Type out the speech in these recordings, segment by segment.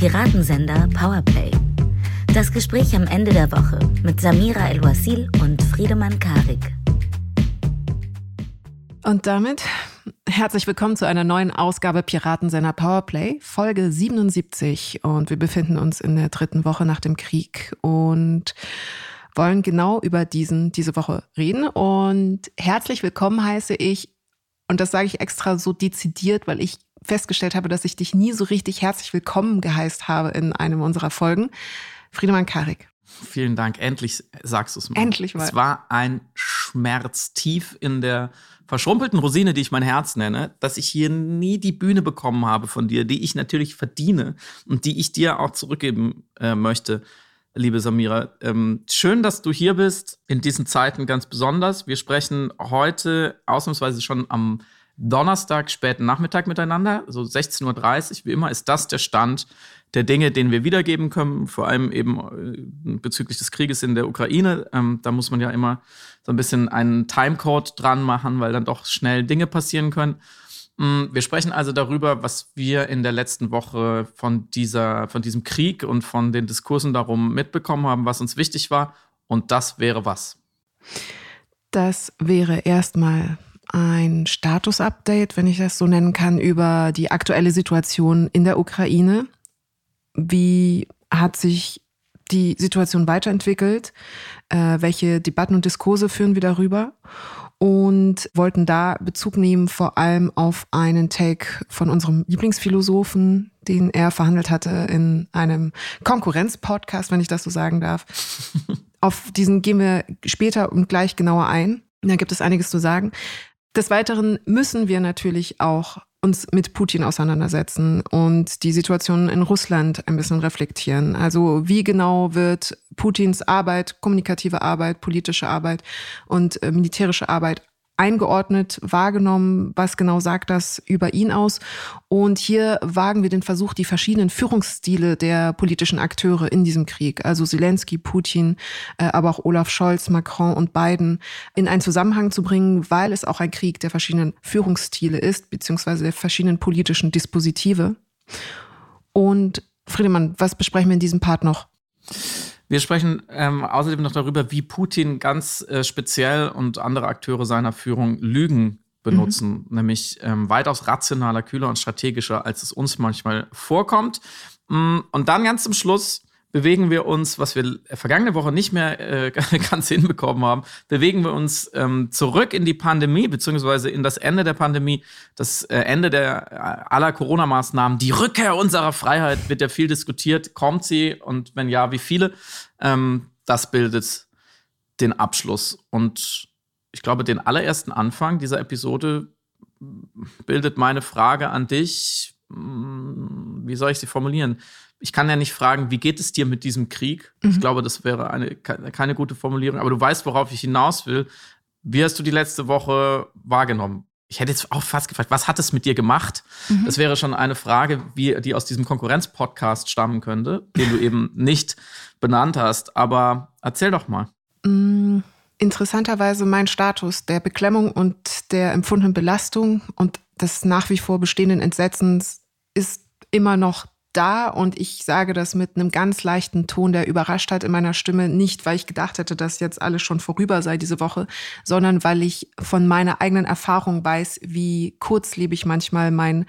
Piratensender Powerplay. Das Gespräch am Ende der Woche mit Samira El-Wasil und Friedemann Karik. Und damit herzlich willkommen zu einer neuen Ausgabe Piratensender Powerplay, Folge 77. Und wir befinden uns in der dritten Woche nach dem Krieg und wollen genau über diesen diese Woche reden. Und herzlich willkommen heiße ich, und das sage ich extra so dezidiert, weil ich festgestellt habe, dass ich dich nie so richtig herzlich willkommen geheißt habe in einem unserer Folgen. Friedemann Karik. Vielen Dank. Endlich sagst du es mal. Endlich mal. Es war ein Schmerz tief in der verschrumpelten Rosine, die ich mein Herz nenne, dass ich hier nie die Bühne bekommen habe von dir, die ich natürlich verdiene und die ich dir auch zurückgeben äh, möchte, liebe Samira. Ähm, schön, dass du hier bist, in diesen Zeiten ganz besonders. Wir sprechen heute ausnahmsweise schon am Donnerstag, späten Nachmittag miteinander, so 16.30 Uhr, wie immer, ist das der Stand der Dinge, den wir wiedergeben können, vor allem eben äh, bezüglich des Krieges in der Ukraine. Ähm, da muss man ja immer so ein bisschen einen Timecode dran machen, weil dann doch schnell Dinge passieren können. Mm, wir sprechen also darüber, was wir in der letzten Woche von, dieser, von diesem Krieg und von den Diskursen darum mitbekommen haben, was uns wichtig war. Und das wäre was? Das wäre erstmal ein Status-Update, wenn ich das so nennen kann, über die aktuelle Situation in der Ukraine. Wie hat sich die Situation weiterentwickelt? Äh, welche Debatten und Diskurse führen wir darüber? Und wollten da Bezug nehmen vor allem auf einen Take von unserem Lieblingsphilosophen, den er verhandelt hatte in einem Konkurrenz-Podcast, wenn ich das so sagen darf. auf diesen gehen wir später und gleich genauer ein. Da gibt es einiges zu sagen. Des Weiteren müssen wir natürlich auch uns mit Putin auseinandersetzen und die Situation in Russland ein bisschen reflektieren. Also wie genau wird Putins Arbeit, kommunikative Arbeit, politische Arbeit und äh, militärische Arbeit eingeordnet, wahrgenommen, was genau sagt das über ihn aus. Und hier wagen wir den Versuch, die verschiedenen Führungsstile der politischen Akteure in diesem Krieg, also Zelensky, Putin, äh, aber auch Olaf Scholz, Macron und Biden, in einen Zusammenhang zu bringen, weil es auch ein Krieg der verschiedenen Führungsstile ist, beziehungsweise der verschiedenen politischen Dispositive. Und Friedemann, was besprechen wir in diesem Part noch? Wir sprechen ähm, außerdem noch darüber, wie Putin ganz äh, speziell und andere Akteure seiner Führung Lügen benutzen, mhm. nämlich ähm, weitaus rationaler, kühler und strategischer, als es uns manchmal vorkommt. Mm, und dann ganz zum Schluss bewegen wir uns, was wir vergangene Woche nicht mehr äh, ganz hinbekommen haben, bewegen wir uns ähm, zurück in die Pandemie, beziehungsweise in das Ende der Pandemie, das äh, Ende der äh, aller Corona-Maßnahmen, die Rückkehr unserer Freiheit wird ja viel diskutiert. Kommt sie und wenn ja, wie viele? Ähm, das bildet den Abschluss. Und ich glaube, den allerersten Anfang dieser Episode bildet meine Frage an dich. Hm, wie soll ich sie formulieren? Ich kann ja nicht fragen, wie geht es dir mit diesem Krieg? Mhm. Ich glaube, das wäre eine, keine gute Formulierung, aber du weißt, worauf ich hinaus will. Wie hast du die letzte Woche wahrgenommen? Ich hätte jetzt auch fast gefragt, was hat es mit dir gemacht? Mhm. Das wäre schon eine Frage, wie, die aus diesem Konkurrenz-Podcast stammen könnte, den du eben nicht benannt hast. Aber erzähl doch mal. Mm, interessanterweise mein Status der Beklemmung und der empfundenen Belastung und des nach wie vor bestehenden Entsetzens ist immer noch da und ich sage das mit einem ganz leichten Ton der Überraschtheit in meiner Stimme, nicht weil ich gedacht hätte, dass jetzt alles schon vorüber sei diese Woche, sondern weil ich von meiner eigenen Erfahrung weiß, wie kurzlebig manchmal mein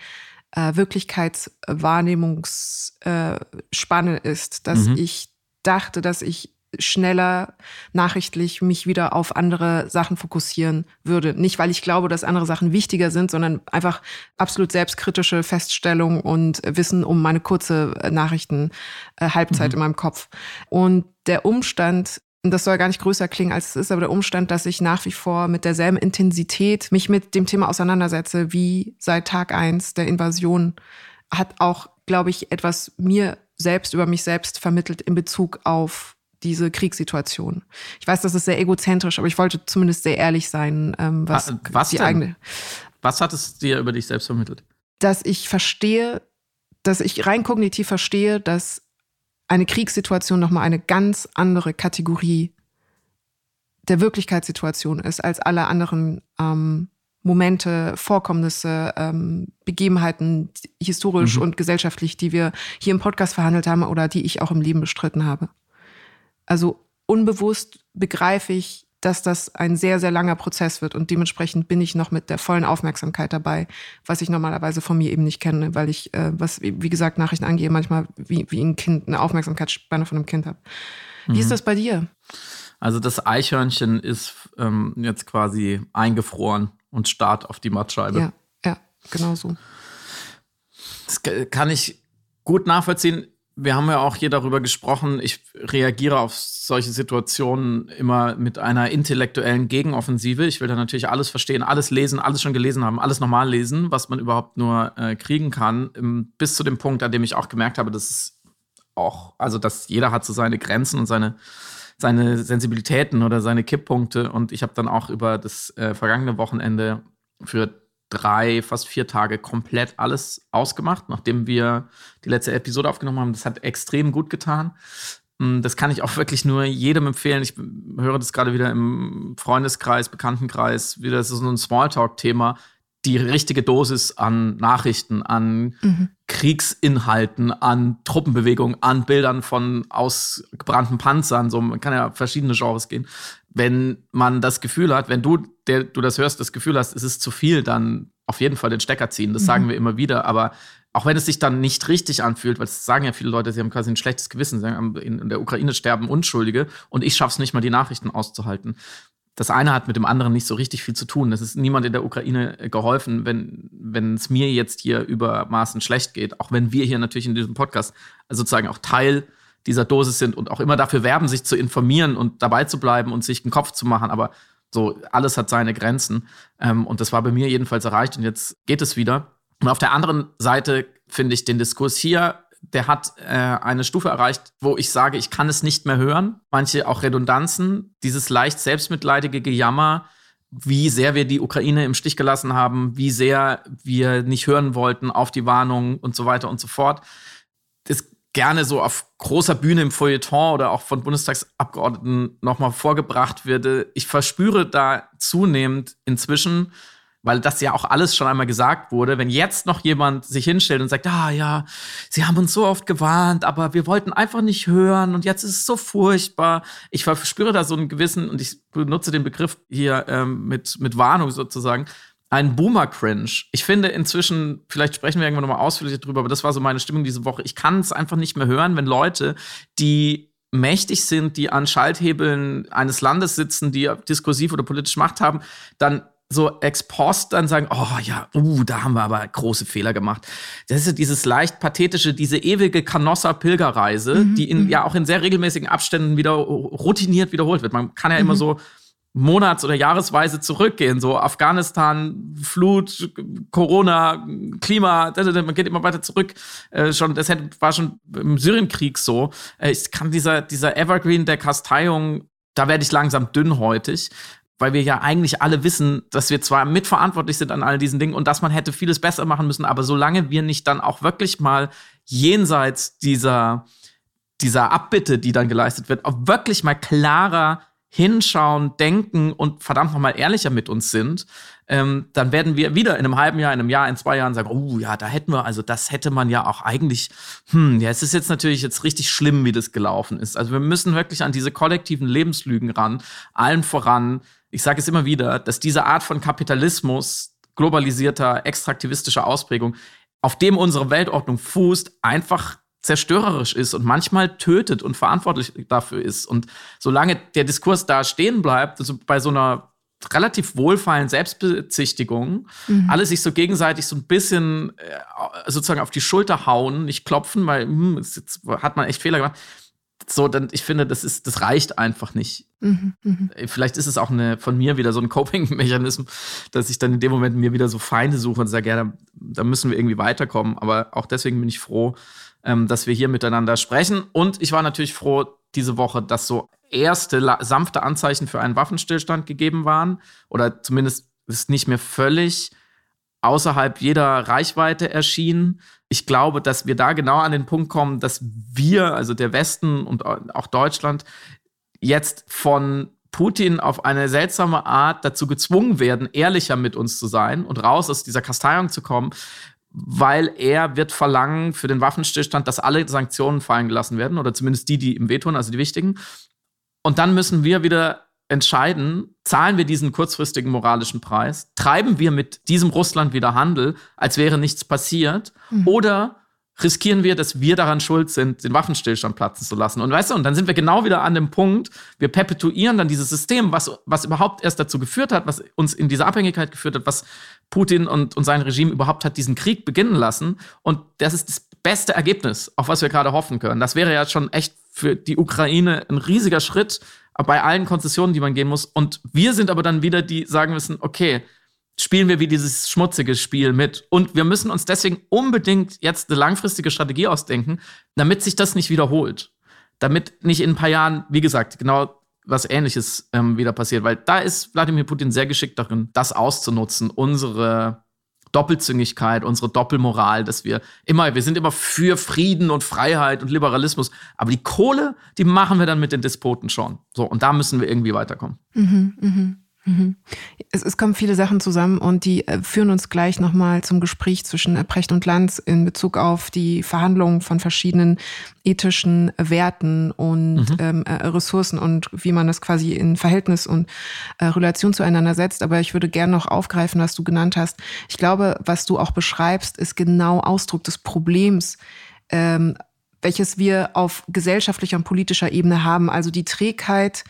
äh, Wirklichkeitswahrnehmungsspanne äh, ist, dass mhm. ich dachte, dass ich schneller nachrichtlich mich wieder auf andere Sachen fokussieren würde. Nicht, weil ich glaube, dass andere Sachen wichtiger sind, sondern einfach absolut selbstkritische Feststellung und Wissen um meine kurze äh, Nachrichten-Halbzeit äh, mhm. in meinem Kopf. Und der Umstand, und das soll gar nicht größer klingen, als es ist, aber der Umstand, dass ich nach wie vor mit derselben Intensität mich mit dem Thema auseinandersetze wie seit Tag eins der Invasion, hat auch, glaube ich, etwas mir selbst über mich selbst vermittelt in Bezug auf diese Kriegssituation. Ich weiß, das ist sehr egozentrisch, aber ich wollte zumindest sehr ehrlich sein, ähm, was, was die denn? eigene. Was hat es dir über dich selbst vermittelt? Dass ich verstehe, dass ich rein kognitiv verstehe, dass eine Kriegssituation nochmal eine ganz andere Kategorie der Wirklichkeitssituation ist als alle anderen ähm, Momente, Vorkommnisse, ähm, Begebenheiten, historisch mhm. und gesellschaftlich, die wir hier im Podcast verhandelt haben oder die ich auch im Leben bestritten habe. Also unbewusst begreife ich, dass das ein sehr, sehr langer Prozess wird und dementsprechend bin ich noch mit der vollen Aufmerksamkeit dabei, was ich normalerweise von mir eben nicht kenne, weil ich, äh, was, wie gesagt, Nachrichten angehe, manchmal wie, wie ein Kind, eine Aufmerksamkeitsspanne von einem Kind habe. Wie mhm. ist das bei dir? Also das Eichhörnchen ist ähm, jetzt quasi eingefroren und starrt auf die Mattscheibe. Ja, ja, genau so. Das kann ich gut nachvollziehen. Wir haben ja auch hier darüber gesprochen. Ich reagiere auf solche Situationen immer mit einer intellektuellen Gegenoffensive. Ich will da natürlich alles verstehen, alles lesen, alles schon gelesen haben, alles normal lesen, was man überhaupt nur äh, kriegen kann. Im, bis zu dem Punkt, an dem ich auch gemerkt habe, dass es auch, also dass jeder hat so seine Grenzen und seine seine Sensibilitäten oder seine Kipppunkte. Und ich habe dann auch über das äh, vergangene Wochenende für drei, fast vier Tage komplett alles ausgemacht, nachdem wir die letzte Episode aufgenommen haben. Das hat extrem gut getan. Mm, das kann ich auch wirklich nur jedem empfehlen. Ich höre das gerade wieder im Freundeskreis, Bekanntenkreis, wieder so ein Smalltalk-Thema die richtige Dosis an Nachrichten, an mhm. Kriegsinhalten, an Truppenbewegungen, an Bildern von ausgebrannten Panzern. So, man kann ja verschiedene Genres gehen. Wenn man das Gefühl hat, wenn du, der du das hörst, das Gefühl hast, es ist zu viel, dann auf jeden Fall den Stecker ziehen. Das mhm. sagen wir immer wieder. Aber auch wenn es sich dann nicht richtig anfühlt, weil das sagen ja viele Leute, sie haben quasi ein schlechtes Gewissen, sie sagen, in der Ukraine sterben Unschuldige und ich schaffe es nicht mal, die Nachrichten auszuhalten das eine hat mit dem anderen nicht so richtig viel zu tun. Es ist niemand in der Ukraine äh, geholfen, wenn, wenn es mir jetzt hier übermaßen schlecht geht. Auch wenn wir hier natürlich in diesem Podcast sozusagen auch Teil dieser Dosis sind und auch immer dafür werben, sich zu informieren und dabei zu bleiben und sich einen Kopf zu machen. Aber so, alles hat seine Grenzen. Ähm, und das war bei mir jedenfalls erreicht und jetzt geht es wieder. Und auf der anderen Seite finde ich den Diskurs hier der hat äh, eine Stufe erreicht, wo ich sage, ich kann es nicht mehr hören. Manche auch Redundanzen, dieses leicht selbstmitleidige Gejammer, wie sehr wir die Ukraine im Stich gelassen haben, wie sehr wir nicht hören wollten auf die Warnung und so weiter und so fort. Das gerne so auf großer Bühne im Feuilleton oder auch von Bundestagsabgeordneten nochmal vorgebracht wird. Ich verspüre da zunehmend inzwischen weil das ja auch alles schon einmal gesagt wurde, wenn jetzt noch jemand sich hinstellt und sagt, ah ja, sie haben uns so oft gewarnt, aber wir wollten einfach nicht hören und jetzt ist es so furchtbar. Ich verspüre da so einen gewissen, und ich benutze den Begriff hier ähm, mit, mit Warnung sozusagen, ein Boomer-Cringe. Ich finde inzwischen, vielleicht sprechen wir irgendwann nochmal ausführlicher drüber, aber das war so meine Stimmung diese Woche. Ich kann es einfach nicht mehr hören, wenn Leute, die mächtig sind, die an Schalthebeln eines Landes sitzen, die diskursiv oder politisch Macht haben, dann so ex post dann sagen, oh ja, uh, da haben wir aber große Fehler gemacht. Das ist ja dieses leicht pathetische, diese ewige Canossa-Pilgerreise, mhm, die in, mhm. ja auch in sehr regelmäßigen Abständen wieder routiniert wiederholt wird. Man kann ja mhm. immer so monats- oder jahresweise zurückgehen, so Afghanistan, Flut, Corona, Klima, man geht immer weiter zurück. Äh, schon, das war schon im Syrienkrieg so. Äh, ich kann dieser, dieser Evergreen der Kasteiung da werde ich langsam dünnhäutig weil wir ja eigentlich alle wissen, dass wir zwar mitverantwortlich sind an all diesen Dingen und dass man hätte vieles besser machen müssen, aber solange wir nicht dann auch wirklich mal jenseits dieser, dieser Abbitte, die dann geleistet wird, auch wirklich mal klarer hinschauen, denken und verdammt nochmal ehrlicher mit uns sind, ähm, dann werden wir wieder in einem halben Jahr, in einem Jahr, in zwei Jahren sagen, oh ja, da hätten wir, also das hätte man ja auch eigentlich, hm, ja, es ist jetzt natürlich jetzt richtig schlimm, wie das gelaufen ist. Also wir müssen wirklich an diese kollektiven Lebenslügen ran, allen voran ich sage es immer wieder, dass diese Art von Kapitalismus, globalisierter, extraktivistischer Ausprägung, auf dem unsere Weltordnung fußt, einfach zerstörerisch ist und manchmal tötet und verantwortlich dafür ist. Und solange der Diskurs da stehen bleibt, also bei so einer relativ wohlfeilen Selbstbezichtigung, mhm. alle sich so gegenseitig so ein bisschen äh, sozusagen auf die Schulter hauen, nicht klopfen, weil hm, jetzt hat man echt Fehler gemacht so, dann, ich finde, das ist, das reicht einfach nicht. Mhm, mh. Vielleicht ist es auch eine, von mir wieder so ein Coping-Mechanismus, dass ich dann in dem Moment mir wieder so Feinde suche und sage, ja, da, da, müssen wir irgendwie weiterkommen. Aber auch deswegen bin ich froh, ähm, dass wir hier miteinander sprechen. Und ich war natürlich froh diese Woche, dass so erste sanfte Anzeichen für einen Waffenstillstand gegeben waren. Oder zumindest ist nicht mehr völlig außerhalb jeder Reichweite erschienen. Ich glaube, dass wir da genau an den Punkt kommen, dass wir, also der Westen und auch Deutschland, jetzt von Putin auf eine seltsame Art dazu gezwungen werden, ehrlicher mit uns zu sein und raus aus dieser Kasteiung zu kommen, weil er wird verlangen für den Waffenstillstand, dass alle Sanktionen fallen gelassen werden oder zumindest die, die ihm wehtun, also die wichtigen. Und dann müssen wir wieder entscheiden, zahlen wir diesen kurzfristigen moralischen Preis, treiben wir mit diesem Russland wieder Handel, als wäre nichts passiert, mhm. oder riskieren wir, dass wir daran schuld sind, den Waffenstillstand platzen zu lassen. Und weißt du, und dann sind wir genau wieder an dem Punkt, wir perpetuieren dann dieses System, was, was überhaupt erst dazu geführt hat, was uns in diese Abhängigkeit geführt hat, was Putin und, und sein Regime überhaupt hat diesen Krieg beginnen lassen. Und das ist das beste Ergebnis, auf was wir gerade hoffen können. Das wäre ja schon echt für die Ukraine ein riesiger Schritt bei allen Konzessionen, die man gehen muss. Und wir sind aber dann wieder die sagen müssen, okay, spielen wir wie dieses schmutzige Spiel mit. Und wir müssen uns deswegen unbedingt jetzt eine langfristige Strategie ausdenken, damit sich das nicht wiederholt. Damit nicht in ein paar Jahren, wie gesagt, genau was Ähnliches ähm, wieder passiert. Weil da ist Wladimir Putin sehr geschickt darin, das auszunutzen, unsere Doppelzüngigkeit, unsere Doppelmoral, dass wir immer, wir sind immer für Frieden und Freiheit und Liberalismus, aber die Kohle, die machen wir dann mit den Despoten schon. So, und da müssen wir irgendwie weiterkommen. Mhm, mh. Mhm. Es, es, kommen viele Sachen zusammen und die äh, führen uns gleich nochmal zum Gespräch zwischen äh, Precht und Lanz in Bezug auf die Verhandlungen von verschiedenen ethischen Werten und mhm. ähm, äh, Ressourcen und wie man das quasi in Verhältnis und äh, Relation zueinander setzt. Aber ich würde gerne noch aufgreifen, was du genannt hast. Ich glaube, was du auch beschreibst, ist genau Ausdruck des Problems. Ähm, welches wir auf gesellschaftlicher und politischer Ebene haben. Also die Trägheit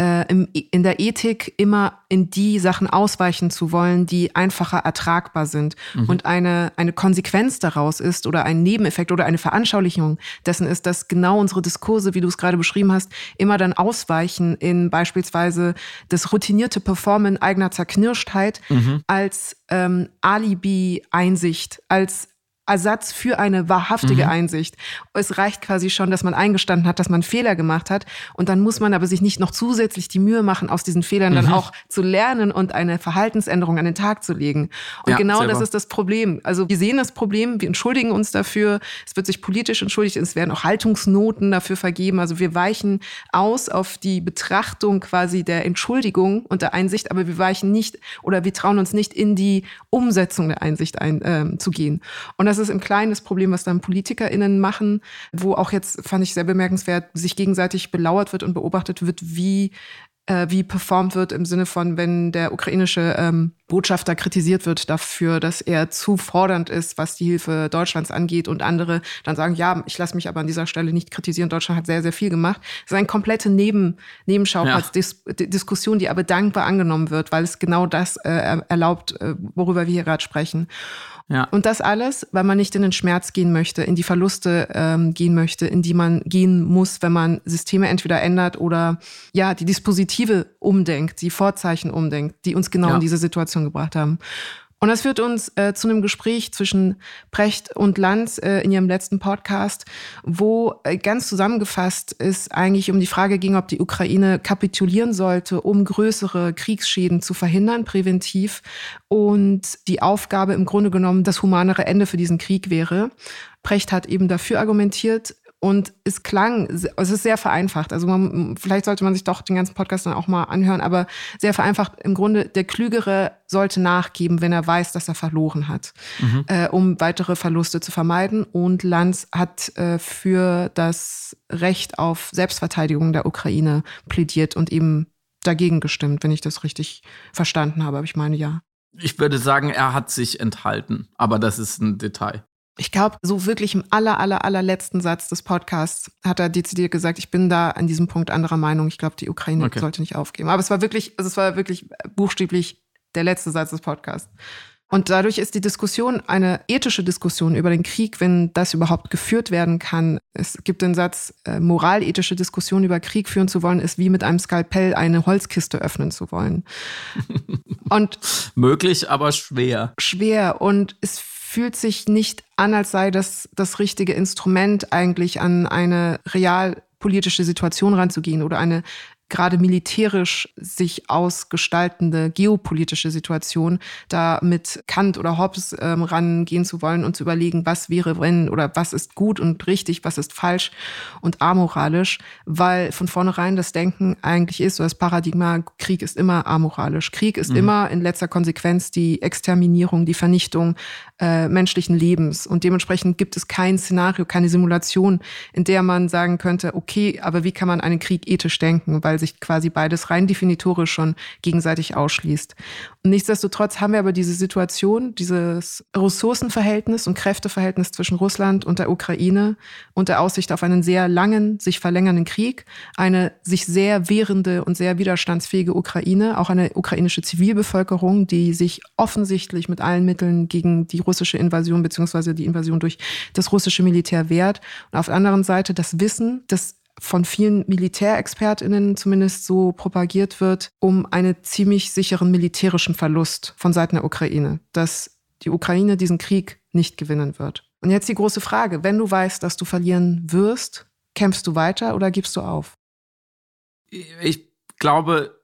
in der Ethik immer in die Sachen ausweichen zu wollen, die einfacher ertragbar sind. Mhm. Und eine, eine Konsequenz daraus ist oder ein Nebeneffekt oder eine Veranschaulichung dessen ist, dass genau unsere Diskurse, wie du es gerade beschrieben hast, immer dann ausweichen in beispielsweise das routinierte Performen eigener Zerknirschtheit mhm. als ähm, Alibi-Einsicht, als Ersatz für eine wahrhaftige mhm. Einsicht. Es reicht quasi schon, dass man eingestanden hat, dass man Fehler gemacht hat. Und dann muss man aber sich nicht noch zusätzlich die Mühe machen, aus diesen Fehlern mhm. dann auch zu lernen und eine Verhaltensänderung an den Tag zu legen. Und ja, genau das ist das Problem. Also wir sehen das Problem, wir entschuldigen uns dafür. Es wird sich politisch entschuldigt, es werden auch Haltungsnoten dafür vergeben. Also wir weichen aus auf die Betrachtung quasi der Entschuldigung und der Einsicht, aber wir weichen nicht oder wir trauen uns nicht in die Umsetzung der Einsicht ein, äh, zu gehen. Und das ist im Kleinen das Problem, was dann PolitikerInnen machen, wo auch jetzt, fand ich sehr bemerkenswert, sich gegenseitig belauert wird und beobachtet wird, wie äh, wie performt wird im Sinne von, wenn der ukrainische ähm, Botschafter kritisiert wird dafür, dass er zu fordernd ist, was die Hilfe Deutschlands angeht und andere dann sagen, ja, ich lasse mich aber an dieser Stelle nicht kritisieren, Deutschland hat sehr, sehr viel gemacht. Das ist eine komplette Neben Nebenschauplatz-Diskussion, ja. die aber dankbar angenommen wird, weil es genau das äh, erlaubt, äh, worüber wir hier gerade sprechen. Ja. Und das alles, weil man nicht in den Schmerz gehen möchte, in die Verluste ähm, gehen möchte, in die man gehen muss, wenn man Systeme entweder ändert oder ja, die Dispositive umdenkt, die Vorzeichen umdenkt, die uns genau ja. in diese Situation gebracht haben. Und das führt uns äh, zu einem Gespräch zwischen Brecht und Lanz äh, in ihrem letzten Podcast, wo äh, ganz zusammengefasst es eigentlich um die Frage ging, ob die Ukraine kapitulieren sollte, um größere Kriegsschäden zu verhindern, präventiv. Und die Aufgabe im Grunde genommen das humanere Ende für diesen Krieg wäre. Brecht hat eben dafür argumentiert, und es klang, es ist sehr vereinfacht. Also man, vielleicht sollte man sich doch den ganzen Podcast dann auch mal anhören, aber sehr vereinfacht. Im Grunde, der Klügere sollte nachgeben, wenn er weiß, dass er verloren hat, mhm. äh, um weitere Verluste zu vermeiden. Und Lanz hat äh, für das Recht auf Selbstverteidigung der Ukraine plädiert und eben dagegen gestimmt, wenn ich das richtig verstanden habe. Aber ich meine ja. Ich würde sagen, er hat sich enthalten, aber das ist ein Detail. Ich glaube, so wirklich im aller, aller, allerletzten Satz des Podcasts hat er dezidiert gesagt, ich bin da an diesem Punkt anderer Meinung. Ich glaube, die Ukraine okay. sollte nicht aufgeben. Aber es war wirklich, also es war wirklich buchstäblich der letzte Satz des Podcasts. Und dadurch ist die Diskussion eine ethische Diskussion über den Krieg, wenn das überhaupt geführt werden kann. Es gibt den Satz, äh, moralethische Diskussion über Krieg führen zu wollen, ist wie mit einem Skalpell eine Holzkiste öffnen zu wollen. Und möglich, aber schwer. Schwer. Und es fühlt sich nicht an, als sei das das richtige Instrument, eigentlich an eine realpolitische Situation ranzugehen oder eine gerade militärisch sich ausgestaltende geopolitische Situation, da mit Kant oder Hobbes ähm, rangehen zu wollen und zu überlegen, was wäre wenn oder was ist gut und richtig, was ist falsch und amoralisch, weil von vornherein das Denken eigentlich ist, so das Paradigma, Krieg ist immer amoralisch. Krieg ist mhm. immer in letzter Konsequenz die Exterminierung, die Vernichtung äh, menschlichen Lebens. Und dementsprechend gibt es kein Szenario, keine Simulation, in der man sagen könnte, okay, aber wie kann man einen Krieg ethisch denken, weil sich quasi beides rein definitorisch schon gegenseitig ausschließt. Und nichtsdestotrotz haben wir aber diese Situation, dieses Ressourcenverhältnis und Kräfteverhältnis zwischen Russland und der Ukraine und der Aussicht auf einen sehr langen, sich verlängernden Krieg, eine sich sehr wehrende und sehr widerstandsfähige Ukraine, auch eine ukrainische Zivilbevölkerung, die sich offensichtlich mit allen Mitteln gegen die russische Invasion beziehungsweise die Invasion durch das russische Militär wehrt. Und auf der anderen Seite das Wissen, dass von vielen Militärexpertinnen zumindest so propagiert wird, um einen ziemlich sicheren militärischen Verlust von Seiten der Ukraine, dass die Ukraine diesen Krieg nicht gewinnen wird. Und jetzt die große Frage, wenn du weißt, dass du verlieren wirst, kämpfst du weiter oder gibst du auf? Ich glaube,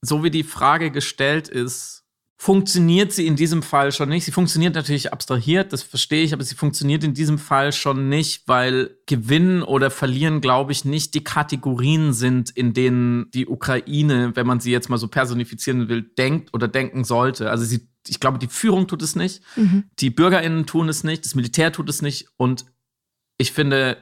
so wie die Frage gestellt ist, funktioniert sie in diesem Fall schon nicht. Sie funktioniert natürlich abstrahiert, das verstehe ich, aber sie funktioniert in diesem Fall schon nicht, weil gewinnen oder verlieren, glaube ich, nicht die Kategorien sind, in denen die Ukraine, wenn man sie jetzt mal so personifizieren will, denkt oder denken sollte. Also sie, ich glaube, die Führung tut es nicht, mhm. die BürgerInnen tun es nicht, das Militär tut es nicht und ich finde,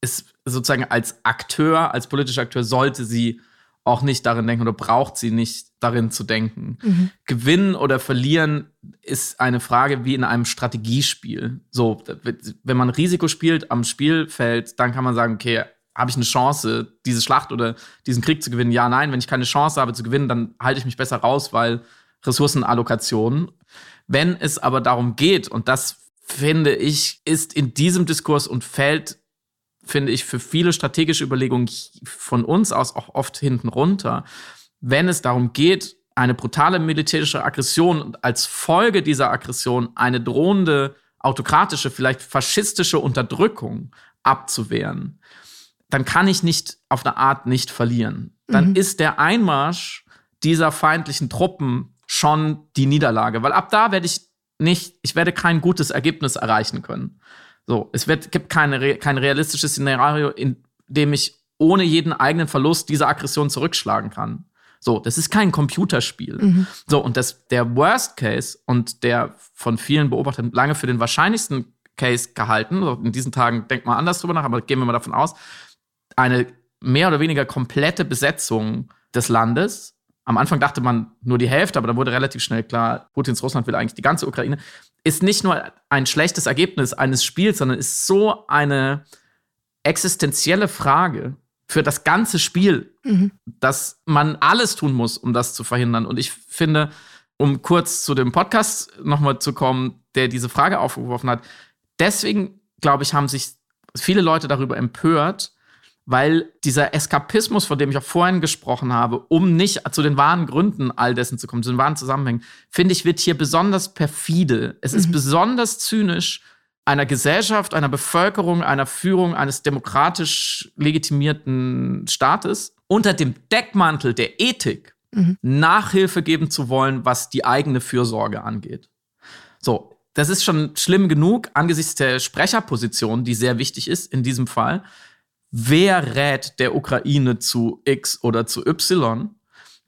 es sozusagen als Akteur, als politischer Akteur sollte sie auch nicht darin denken oder braucht sie nicht darin zu denken. Mhm. Gewinnen oder verlieren ist eine Frage wie in einem Strategiespiel. So, wenn man Risiko spielt am Spielfeld, dann kann man sagen, okay, habe ich eine Chance, diese Schlacht oder diesen Krieg zu gewinnen? Ja, nein. Wenn ich keine Chance habe zu gewinnen, dann halte ich mich besser raus, weil Ressourcenallokation. Wenn es aber darum geht, und das finde ich, ist in diesem Diskurs und fällt finde ich, für viele strategische Überlegungen von uns aus auch oft hinten runter. Wenn es darum geht, eine brutale militärische Aggression und als Folge dieser Aggression eine drohende autokratische, vielleicht faschistische Unterdrückung abzuwehren, dann kann ich nicht auf eine Art nicht verlieren. Dann mhm. ist der Einmarsch dieser feindlichen Truppen schon die Niederlage, weil ab da werde ich nicht, ich werde kein gutes Ergebnis erreichen können. So, es wird, gibt keine, kein realistisches Szenario, in dem ich ohne jeden eigenen Verlust diese Aggression zurückschlagen kann. So, das ist kein Computerspiel. Mhm. So, und das, der Worst Case und der von vielen Beobachtern lange für den wahrscheinlichsten Case gehalten, in diesen Tagen denkt man anders drüber nach, aber gehen wir mal davon aus, eine mehr oder weniger komplette Besetzung des Landes. Am Anfang dachte man nur die Hälfte, aber dann wurde relativ schnell klar, Putins Russland will eigentlich die ganze Ukraine ist nicht nur ein schlechtes Ergebnis eines Spiels, sondern ist so eine existenzielle Frage für das ganze Spiel, mhm. dass man alles tun muss, um das zu verhindern. Und ich finde, um kurz zu dem Podcast nochmal zu kommen, der diese Frage aufgeworfen hat, deswegen, glaube ich, haben sich viele Leute darüber empört, weil dieser Eskapismus, von dem ich auch vorhin gesprochen habe, um nicht zu den wahren Gründen all dessen zu kommen, zu den wahren Zusammenhängen, finde ich, wird hier besonders perfide. Es ist mhm. besonders zynisch, einer Gesellschaft, einer Bevölkerung, einer Führung eines demokratisch legitimierten Staates unter dem Deckmantel der Ethik mhm. Nachhilfe geben zu wollen, was die eigene Fürsorge angeht. So, das ist schon schlimm genug angesichts der Sprecherposition, die sehr wichtig ist in diesem Fall wer rät der Ukraine zu X oder zu Y,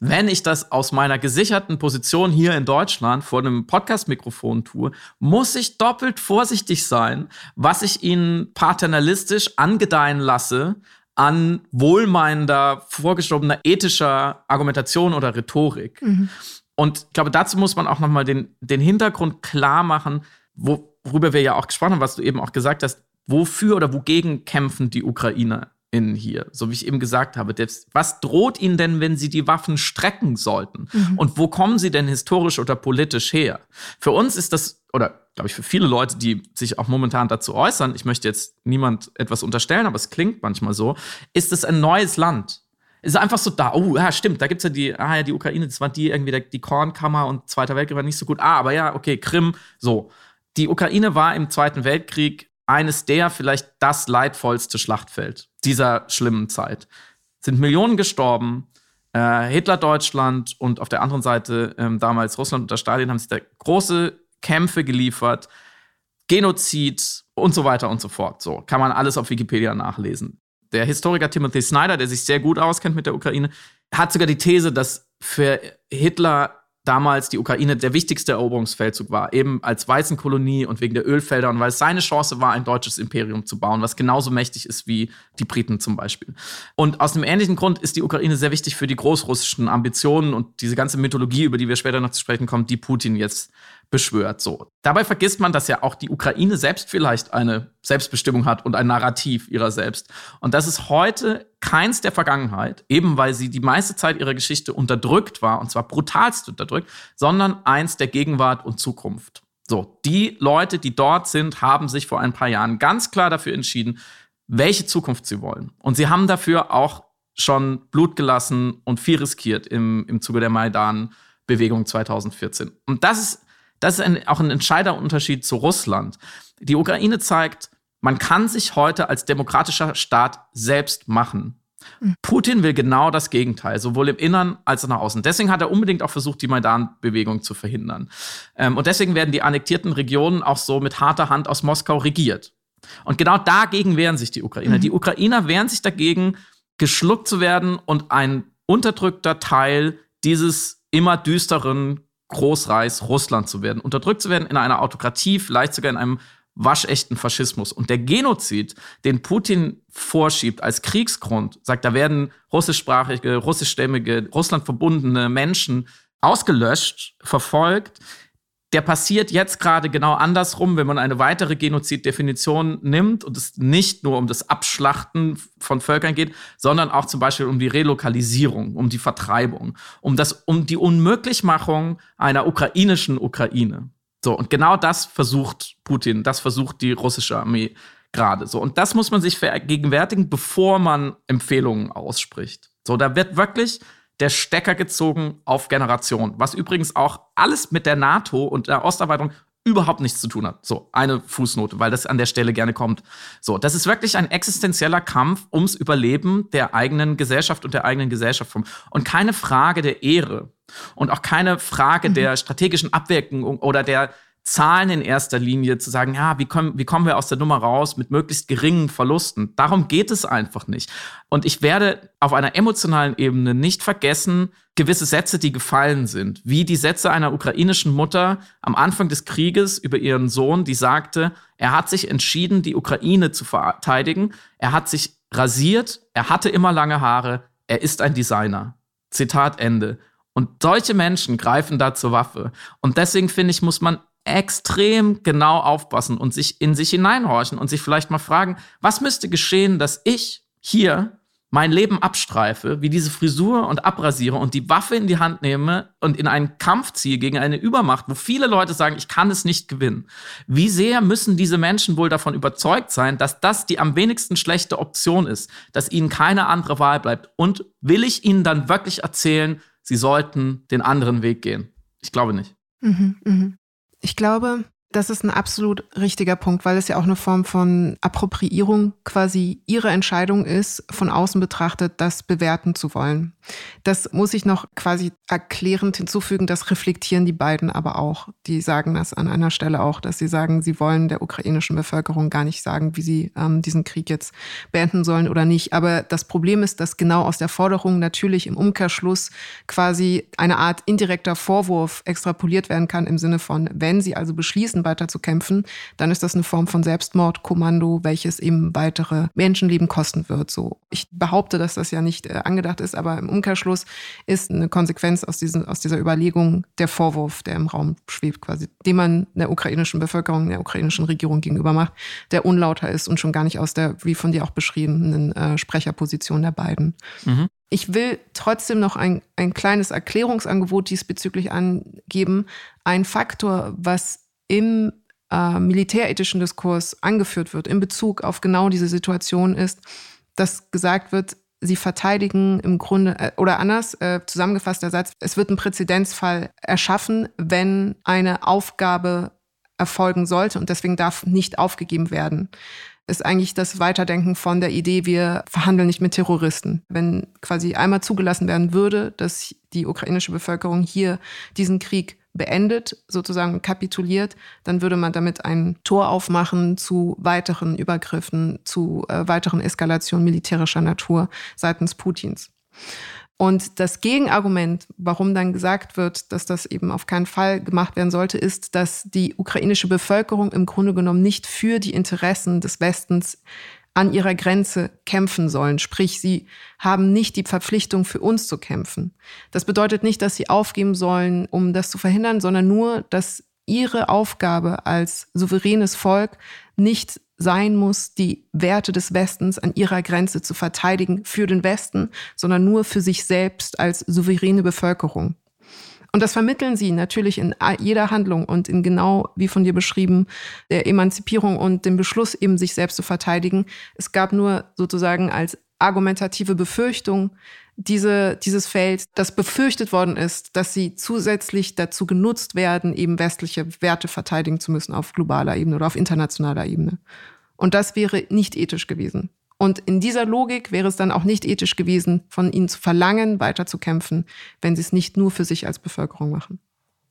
wenn ich das aus meiner gesicherten Position hier in Deutschland vor einem Podcast-Mikrofon tue, muss ich doppelt vorsichtig sein, was ich ihnen paternalistisch angedeihen lasse an wohlmeinender, vorgeschobener ethischer Argumentation oder Rhetorik. Mhm. Und ich glaube, dazu muss man auch nochmal den, den Hintergrund klar machen, worüber wir ja auch gesprochen haben, was du eben auch gesagt hast, wofür oder wogegen kämpfen die UkrainerInnen hier? So wie ich eben gesagt habe, was droht ihnen denn, wenn sie die Waffen strecken sollten? Mhm. Und wo kommen sie denn historisch oder politisch her? Für uns ist das, oder glaube ich, für viele Leute, die sich auch momentan dazu äußern, ich möchte jetzt niemand etwas unterstellen, aber es klingt manchmal so, ist es ein neues Land. Es ist einfach so da, oh, ja, stimmt, da gibt es ja die, ah ja, die Ukraine, das war die irgendwie, die Kornkammer und Zweiter Weltkrieg war nicht so gut. Ah, aber ja, okay, Krim, so. Die Ukraine war im Zweiten Weltkrieg eines der, vielleicht das leidvollste Schlachtfeld dieser schlimmen Zeit. Sind Millionen gestorben, Äh, Hitler-Deutschland und auf der anderen Seite ähm, damals Russland unter Stalin haben sich da große Kämpfe geliefert, Genozid und so weiter und so fort. So kann man alles auf Wikipedia nachlesen. Der Historiker Timothy Snyder, der sich sehr gut auskennt mit der Ukraine, hat sogar die These, dass für Hitler damals die Ukraine der wichtigste Eroberungsfeldzug war, eben als Weizenkolonie und wegen der Ölfelder und weil es seine Chance war, ein deutsches Imperium zu bauen, was genauso mächtig ist wie die Briten zum Beispiel. Und aus einem ähnlichen Grund ist die Ukraine sehr wichtig für die großrussischen Ambitionen und diese ganze Mythologie, über die wir später noch zu sprechen kommen, die Putin jetzt beschwört. So. Dabei vergisst man, dass ja auch die Ukraine selbst vielleicht eine Selbstbestimmung hat und ein Narrativ ihrer selbst. Und das ist heute keins der Vergangenheit, eben weil sie die meiste Zeit ihrer Geschichte unterdrückt war, und zwar brutalst unterdrückt, sondern eins der Gegenwart und Zukunft. So, die Leute, die dort sind, haben sich vor ein paar Jahren ganz klar dafür entschieden, welche Zukunft sie wollen. Und sie haben dafür auch schon Blut gelassen und viel riskiert im, im Zuge der Maidan-Bewegung 2014. Und das ist das ist ein, auch ein entscheidender Unterschied zu Russland. Die Ukraine zeigt, man kann sich heute als demokratischer Staat selbst machen. Mhm. Putin will genau das Gegenteil, sowohl im Innern als auch nach außen. Deswegen hat er unbedingt auch versucht, die Maidan-Bewegung zu verhindern. Ähm, und deswegen werden die annektierten Regionen auch so mit harter Hand aus Moskau regiert. Und genau dagegen wehren sich die Ukrainer. Mhm. Die Ukrainer wehren sich dagegen, geschluckt zu werden und ein unterdrückter Teil dieses immer düsteren Großreis Russland zu werden, unterdrückt zu werden in einer Autokratie, vielleicht sogar in einem waschechten Faschismus. Und der Genozid, den Putin vorschiebt als Kriegsgrund, sagt, da werden russischsprachige, russischstämmige, Russland verbundene Menschen ausgelöscht, verfolgt, der passiert jetzt gerade genau andersrum, wenn man eine weitere Genoziddefinition nimmt und es nicht nur um das Abschlachten von Völkern geht, sondern auch zum Beispiel um die Relokalisierung, um die Vertreibung, um das, um die Unmöglichmachung einer ukrainischen Ukraine. So, und genau das versucht Putin, das versucht die russische Armee gerade. So, und das muss man sich vergegenwärtigen, bevor man Empfehlungen ausspricht. So, da wird wirklich der Stecker gezogen auf Generation, was übrigens auch alles mit der NATO und der Osterweiterung überhaupt nichts zu tun hat. So, eine Fußnote, weil das an der Stelle gerne kommt. So, das ist wirklich ein existenzieller Kampf ums Überleben der eigenen Gesellschaft und der eigenen Gesellschaftsform. Und keine Frage der Ehre und auch keine Frage mhm. der strategischen Abwägung oder der Zahlen in erster Linie zu sagen, ja, wie kommen, wie kommen wir aus der Nummer raus mit möglichst geringen Verlusten? Darum geht es einfach nicht. Und ich werde auf einer emotionalen Ebene nicht vergessen, gewisse Sätze, die gefallen sind, wie die Sätze einer ukrainischen Mutter am Anfang des Krieges über ihren Sohn, die sagte, er hat sich entschieden, die Ukraine zu verteidigen, er hat sich rasiert, er hatte immer lange Haare, er ist ein Designer. Zitat Ende. Und solche Menschen greifen da zur Waffe. Und deswegen finde ich, muss man extrem genau aufpassen und sich in sich hineinhorchen und sich vielleicht mal fragen, was müsste geschehen, dass ich hier mein Leben abstreife, wie diese Frisur und abrasiere und die Waffe in die Hand nehme und in einen Kampf ziehe gegen eine Übermacht, wo viele Leute sagen, ich kann es nicht gewinnen. Wie sehr müssen diese Menschen wohl davon überzeugt sein, dass das die am wenigsten schlechte Option ist, dass ihnen keine andere Wahl bleibt? Und will ich ihnen dann wirklich erzählen, sie sollten den anderen Weg gehen? Ich glaube nicht. Mhm, mh. Ich glaube, das ist ein absolut richtiger Punkt, weil es ja auch eine Form von Appropriierung quasi ihre Entscheidung ist, von außen betrachtet, das bewerten zu wollen. Das muss ich noch quasi erklärend hinzufügen, das reflektieren die beiden aber auch. Die sagen das an einer Stelle auch, dass sie sagen, sie wollen der ukrainischen Bevölkerung gar nicht sagen, wie sie ähm, diesen Krieg jetzt beenden sollen oder nicht. Aber das Problem ist, dass genau aus der Forderung natürlich im Umkehrschluss quasi eine Art indirekter Vorwurf extrapoliert werden kann im Sinne von, wenn sie also beschließen, weiter zu kämpfen, dann ist das eine Form von Selbstmordkommando, welches eben weitere Menschenleben kosten wird. So, ich behaupte, dass das ja nicht äh, angedacht ist, aber im Umkehrschluss ist eine Konsequenz aus, diesen, aus dieser Überlegung der Vorwurf, der im Raum schwebt, quasi, den man der ukrainischen Bevölkerung, der ukrainischen Regierung gegenüber macht, der unlauter ist und schon gar nicht aus der, wie von dir auch beschriebenen, äh, Sprecherposition der beiden. Mhm. Ich will trotzdem noch ein, ein kleines Erklärungsangebot diesbezüglich angeben. Ein Faktor, was im äh, militärethischen Diskurs angeführt wird in Bezug auf genau diese Situation ist, dass gesagt wird, sie verteidigen im Grunde, äh, oder anders äh, zusammengefasst der Satz, es wird ein Präzedenzfall erschaffen, wenn eine Aufgabe erfolgen sollte und deswegen darf nicht aufgegeben werden. ist eigentlich das Weiterdenken von der Idee, wir verhandeln nicht mit Terroristen. Wenn quasi einmal zugelassen werden würde, dass die ukrainische Bevölkerung hier diesen Krieg beendet, sozusagen kapituliert, dann würde man damit ein Tor aufmachen zu weiteren Übergriffen, zu äh, weiteren Eskalationen militärischer Natur seitens Putins. Und das Gegenargument, warum dann gesagt wird, dass das eben auf keinen Fall gemacht werden sollte, ist, dass die ukrainische Bevölkerung im Grunde genommen nicht für die Interessen des Westens an ihrer Grenze kämpfen sollen. Sprich, sie haben nicht die Verpflichtung, für uns zu kämpfen. Das bedeutet nicht, dass sie aufgeben sollen, um das zu verhindern, sondern nur, dass ihre Aufgabe als souveränes Volk nicht sein muss, die Werte des Westens an ihrer Grenze zu verteidigen für den Westen, sondern nur für sich selbst als souveräne Bevölkerung. Und das vermitteln sie natürlich in jeder Handlung und in genau, wie von dir beschrieben, der Emanzipierung und dem Beschluss, eben sich selbst zu verteidigen. Es gab nur sozusagen als argumentative Befürchtung diese, dieses Feld, das befürchtet worden ist, dass sie zusätzlich dazu genutzt werden, eben westliche Werte verteidigen zu müssen auf globaler Ebene oder auf internationaler Ebene. Und das wäre nicht ethisch gewesen. Und in dieser Logik wäre es dann auch nicht ethisch gewesen, von ihnen zu verlangen, weiterzukämpfen, wenn sie es nicht nur für sich als Bevölkerung machen.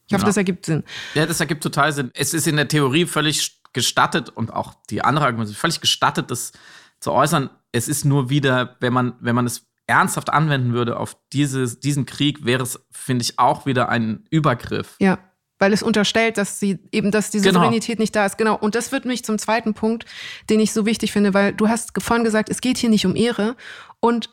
Ich hoffe, genau. das ergibt Sinn. Ja, das ergibt total Sinn. Es ist in der Theorie völlig gestattet und auch die andere Argumentation völlig gestattet, das zu äußern. Es ist nur wieder, wenn man, wenn man es ernsthaft anwenden würde auf dieses, diesen Krieg, wäre es, finde ich, auch wieder ein Übergriff. Ja weil es unterstellt, dass sie eben, dass diese genau. Souveränität nicht da ist. Genau. Und das führt mich zum zweiten Punkt, den ich so wichtig finde, weil du hast vorhin gesagt, es geht hier nicht um Ehre. Und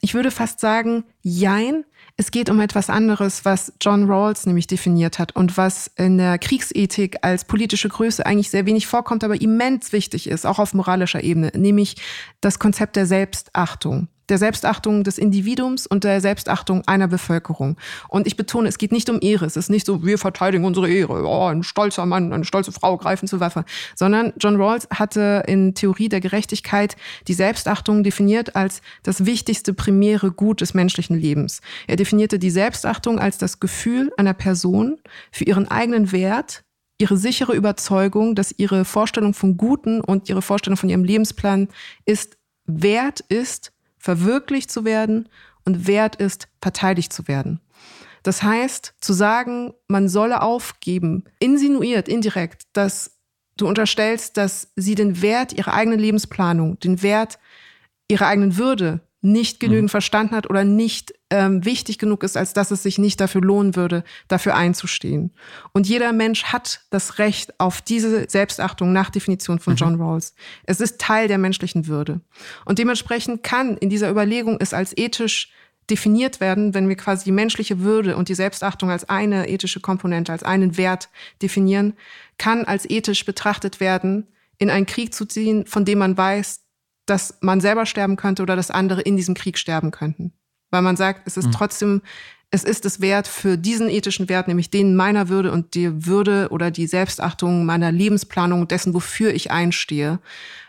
ich würde fast sagen, jein. Es geht um etwas anderes, was John Rawls nämlich definiert hat und was in der Kriegsethik als politische Größe eigentlich sehr wenig vorkommt, aber immens wichtig ist, auch auf moralischer Ebene, nämlich das Konzept der Selbstachtung der Selbstachtung des Individuums und der Selbstachtung einer Bevölkerung. Und ich betone, es geht nicht um Ehre. Es ist nicht so, wir verteidigen unsere Ehre. Oh, ein stolzer Mann, eine stolze Frau greifen zur Waffe. Sondern John Rawls hatte in Theorie der Gerechtigkeit die Selbstachtung definiert als das wichtigste primäre Gut des menschlichen Lebens. Er definierte die Selbstachtung als das Gefühl einer Person für ihren eigenen Wert, ihre sichere Überzeugung, dass ihre Vorstellung von Guten und ihre Vorstellung von ihrem Lebensplan ist, wert ist, verwirklicht zu werden und wert ist, verteidigt zu werden. Das heißt, zu sagen, man solle aufgeben, insinuiert indirekt, dass du unterstellst, dass sie den Wert ihrer eigenen Lebensplanung, den Wert ihrer eigenen Würde nicht genügend mhm. verstanden hat oder nicht ähm, wichtig genug ist, als dass es sich nicht dafür lohnen würde, dafür einzustehen. Und jeder Mensch hat das Recht auf diese Selbstachtung nach Definition von mhm. John Rawls. Es ist Teil der menschlichen Würde. Und dementsprechend kann in dieser Überlegung es als ethisch definiert werden, wenn wir quasi die menschliche Würde und die Selbstachtung als eine ethische Komponente, als einen Wert definieren, kann als ethisch betrachtet werden, in einen Krieg zu ziehen, von dem man weiß, dass man selber sterben könnte oder dass andere in diesem Krieg sterben könnten. Weil man sagt, es ist mhm. trotzdem, es ist es wert für diesen ethischen Wert, nämlich den meiner Würde und die Würde oder die Selbstachtung meiner Lebensplanung, dessen, wofür ich einstehe,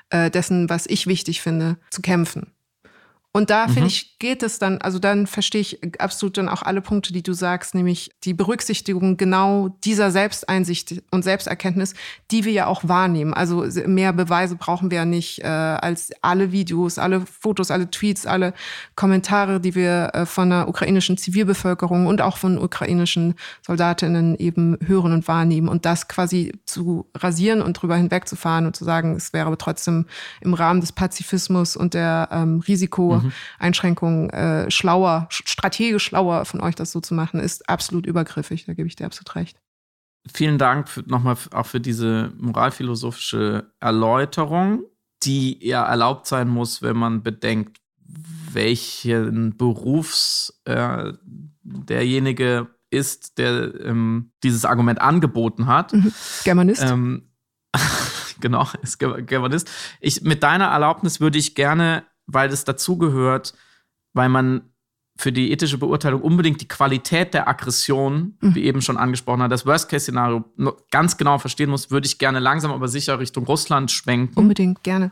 äh, dessen, was ich wichtig finde, zu kämpfen. Und da, mhm. finde ich, geht es dann, also dann verstehe ich absolut dann auch alle Punkte, die du sagst, nämlich die Berücksichtigung genau dieser Selbsteinsicht und Selbsterkenntnis, die wir ja auch wahrnehmen. Also mehr Beweise brauchen wir ja nicht äh, als alle Videos, alle Fotos, alle Tweets, alle Kommentare, die wir äh, von der ukrainischen Zivilbevölkerung und auch von ukrainischen Soldatinnen eben hören und wahrnehmen. Und das quasi zu rasieren und drüber hinwegzufahren und zu sagen, es wäre aber trotzdem im Rahmen des Pazifismus und der ähm, Risiko, mhm. Einschränkungen äh, schlauer, strategisch schlauer von euch das so zu machen, ist absolut übergriffig. Da gebe ich dir absolut recht. Vielen Dank nochmal auch für diese moralphilosophische Erläuterung, die ja erlaubt sein muss, wenn man bedenkt, welchen Berufs äh, derjenige ist, der ähm, dieses Argument angeboten hat. Mhm. Germanist. Ähm, genau, ist Germanist. Ich, mit deiner Erlaubnis würde ich gerne weil es dazugehört, weil man für die ethische Beurteilung unbedingt die Qualität der Aggression, mhm. wie eben schon angesprochen hat, das Worst-Case-Szenario ganz genau verstehen muss, würde ich gerne langsam aber sicher Richtung Russland schwenken. Unbedingt, gerne.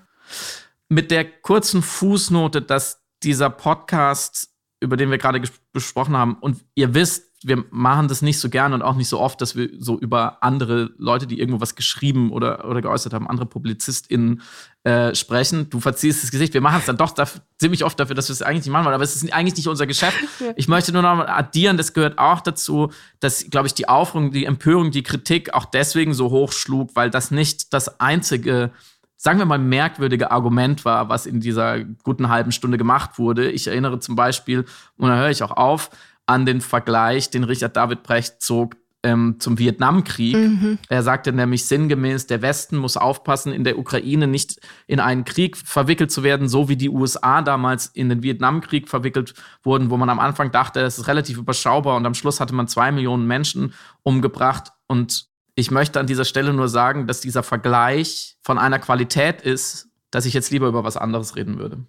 Mit der kurzen Fußnote, dass dieser Podcast, über den wir gerade besprochen haben, und ihr wisst, wir machen das nicht so gern und auch nicht so oft, dass wir so über andere Leute, die irgendwo was geschrieben oder, oder geäußert haben, andere PublizistInnen äh, sprechen. Du verziehst das Gesicht. Wir machen es dann doch dafür, ziemlich oft dafür, dass wir es eigentlich nicht machen wollen, aber es ist eigentlich nicht unser Geschäft. Ich möchte nur noch mal addieren, das gehört auch dazu, dass, glaube ich, die Aufregung, die Empörung, die Kritik auch deswegen so hoch schlug, weil das nicht das einzige sagen wir mal, merkwürdige Argument war, was in dieser guten halben Stunde gemacht wurde. Ich erinnere zum Beispiel, und da höre ich auch auf, an den Vergleich, den Richard David Brecht zog ähm, zum Vietnamkrieg. Mhm. Er sagte nämlich sinngemäß, der Westen muss aufpassen, in der Ukraine nicht in einen Krieg verwickelt zu werden, so wie die USA damals in den Vietnamkrieg verwickelt wurden, wo man am Anfang dachte, das ist relativ überschaubar und am Schluss hatte man zwei Millionen Menschen umgebracht und ich möchte an dieser Stelle nur sagen, dass dieser Vergleich von einer Qualität ist, dass ich jetzt lieber über was anderes reden würde,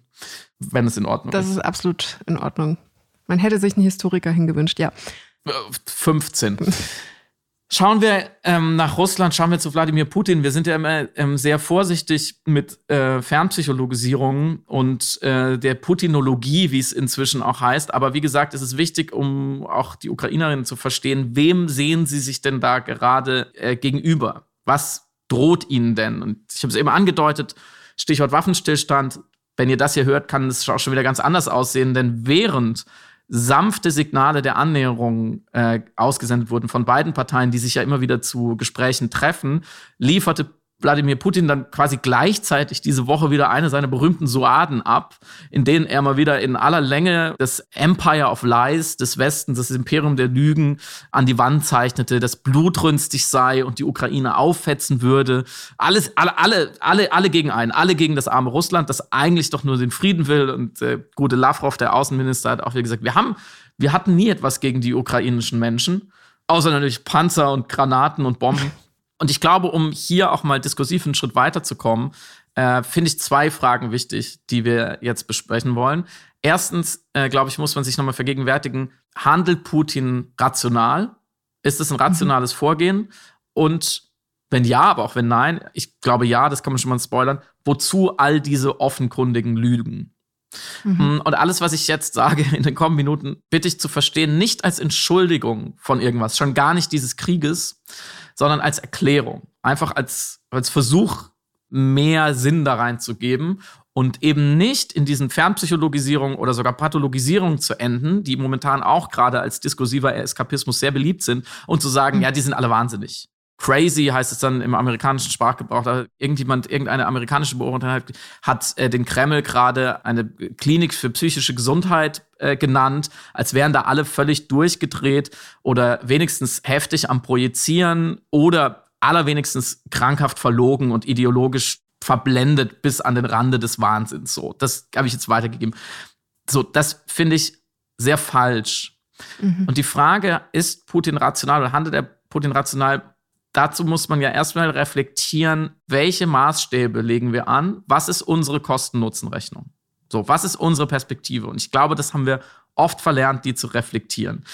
wenn es in Ordnung das ist. Das ist absolut in Ordnung. Man hätte sich einen Historiker hingewünscht, ja. 15. Schauen wir ähm, nach Russland, schauen wir zu Wladimir Putin. Wir sind ja immer ähm, sehr vorsichtig mit äh, Fernpsychologisierung und äh, der Putinologie, wie es inzwischen auch heißt. Aber wie gesagt, es ist wichtig, um auch die Ukrainerinnen zu verstehen, wem sehen sie sich denn da gerade äh, gegenüber? Was droht ihnen denn? Und ich habe es eben angedeutet, Stichwort Waffenstillstand. Wenn ihr das hier hört, kann es auch schon wieder ganz anders aussehen, denn während sanfte Signale der Annäherung äh, ausgesendet wurden von beiden Parteien, die sich ja immer wieder zu Gesprächen treffen, lieferte Wladimir Putin dann quasi gleichzeitig diese Woche wieder eine seiner berühmten Soaden ab, in denen er mal wieder in aller Länge das Empire of Lies des Westens, das Imperium der Lügen, an die Wand zeichnete, das blutrünstig sei und die Ukraine auffetzen würde. Alles, alle, alle, alle, alle gegen einen, alle gegen das arme Russland, das eigentlich doch nur den Frieden will. Und äh, gute Lavrov, der Außenminister, hat auch wieder gesagt, wir haben, wir hatten nie etwas gegen die ukrainischen Menschen, außer natürlich Panzer und Granaten und Bomben. Und ich glaube, um hier auch mal diskursiv einen Schritt weiterzukommen, äh, finde ich zwei Fragen wichtig, die wir jetzt besprechen wollen. Erstens, äh, glaube ich, muss man sich nochmal vergegenwärtigen, handelt Putin rational? Ist es ein rationales mhm. Vorgehen? Und wenn ja, aber auch wenn nein, ich glaube ja, das kann man schon mal spoilern, wozu all diese offenkundigen Lügen? Mhm. Mm, und alles, was ich jetzt sage in den kommenden Minuten, bitte ich zu verstehen, nicht als Entschuldigung von irgendwas, schon gar nicht dieses Krieges, sondern als Erklärung. Einfach als, als Versuch, mehr Sinn da reinzugeben und eben nicht in diesen Fernpsychologisierungen oder sogar Pathologisierungen zu enden, die momentan auch gerade als diskursiver Eskapismus sehr beliebt sind, und zu sagen, mhm. ja, die sind alle wahnsinnig. Crazy heißt es dann im amerikanischen Sprachgebrauch. Da irgendjemand, irgendeine amerikanische Beobachterin hat, hat äh, den Kreml gerade eine Klinik für psychische Gesundheit äh, genannt, als wären da alle völlig durchgedreht oder wenigstens heftig am Projizieren oder allerwenigstens krankhaft verlogen und ideologisch verblendet bis an den Rande des Wahnsinns. So, das habe ich jetzt weitergegeben. So, das finde ich sehr falsch. Mhm. Und die Frage, ist Putin rational oder handelt er Putin rational? Dazu muss man ja erstmal reflektieren, welche Maßstäbe legen wir an, was ist unsere Kosten-Nutzen-Rechnung. So, was ist unsere Perspektive? Und ich glaube, das haben wir oft verlernt, die zu reflektieren.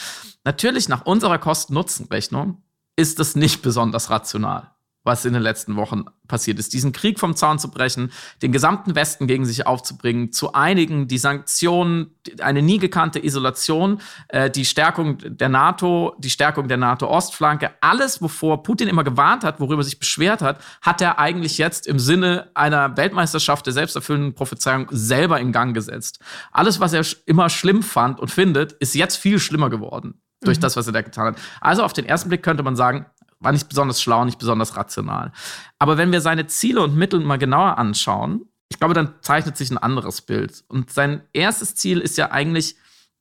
Natürlich, nach unserer Kosten-Nutzen-Rechnung ist es nicht besonders rational was in den letzten Wochen passiert ist. Diesen Krieg vom Zaun zu brechen, den gesamten Westen gegen sich aufzubringen, zu einigen, die Sanktionen, eine nie gekannte Isolation, äh, die Stärkung der NATO, die Stärkung der NATO-Ostflanke, alles, wovor Putin immer gewarnt hat, worüber sich beschwert hat, hat er eigentlich jetzt im Sinne einer Weltmeisterschaft der selbsterfüllenden Prophezeiung selber in Gang gesetzt. Alles, was er immer schlimm fand und findet, ist jetzt viel schlimmer geworden durch mhm. das, was er da getan hat. Also auf den ersten Blick könnte man sagen, war nicht besonders schlau, nicht besonders rational. Aber wenn wir seine Ziele und Mittel mal genauer anschauen, ich glaube, dann zeichnet sich ein anderes Bild. Und sein erstes Ziel ist ja eigentlich,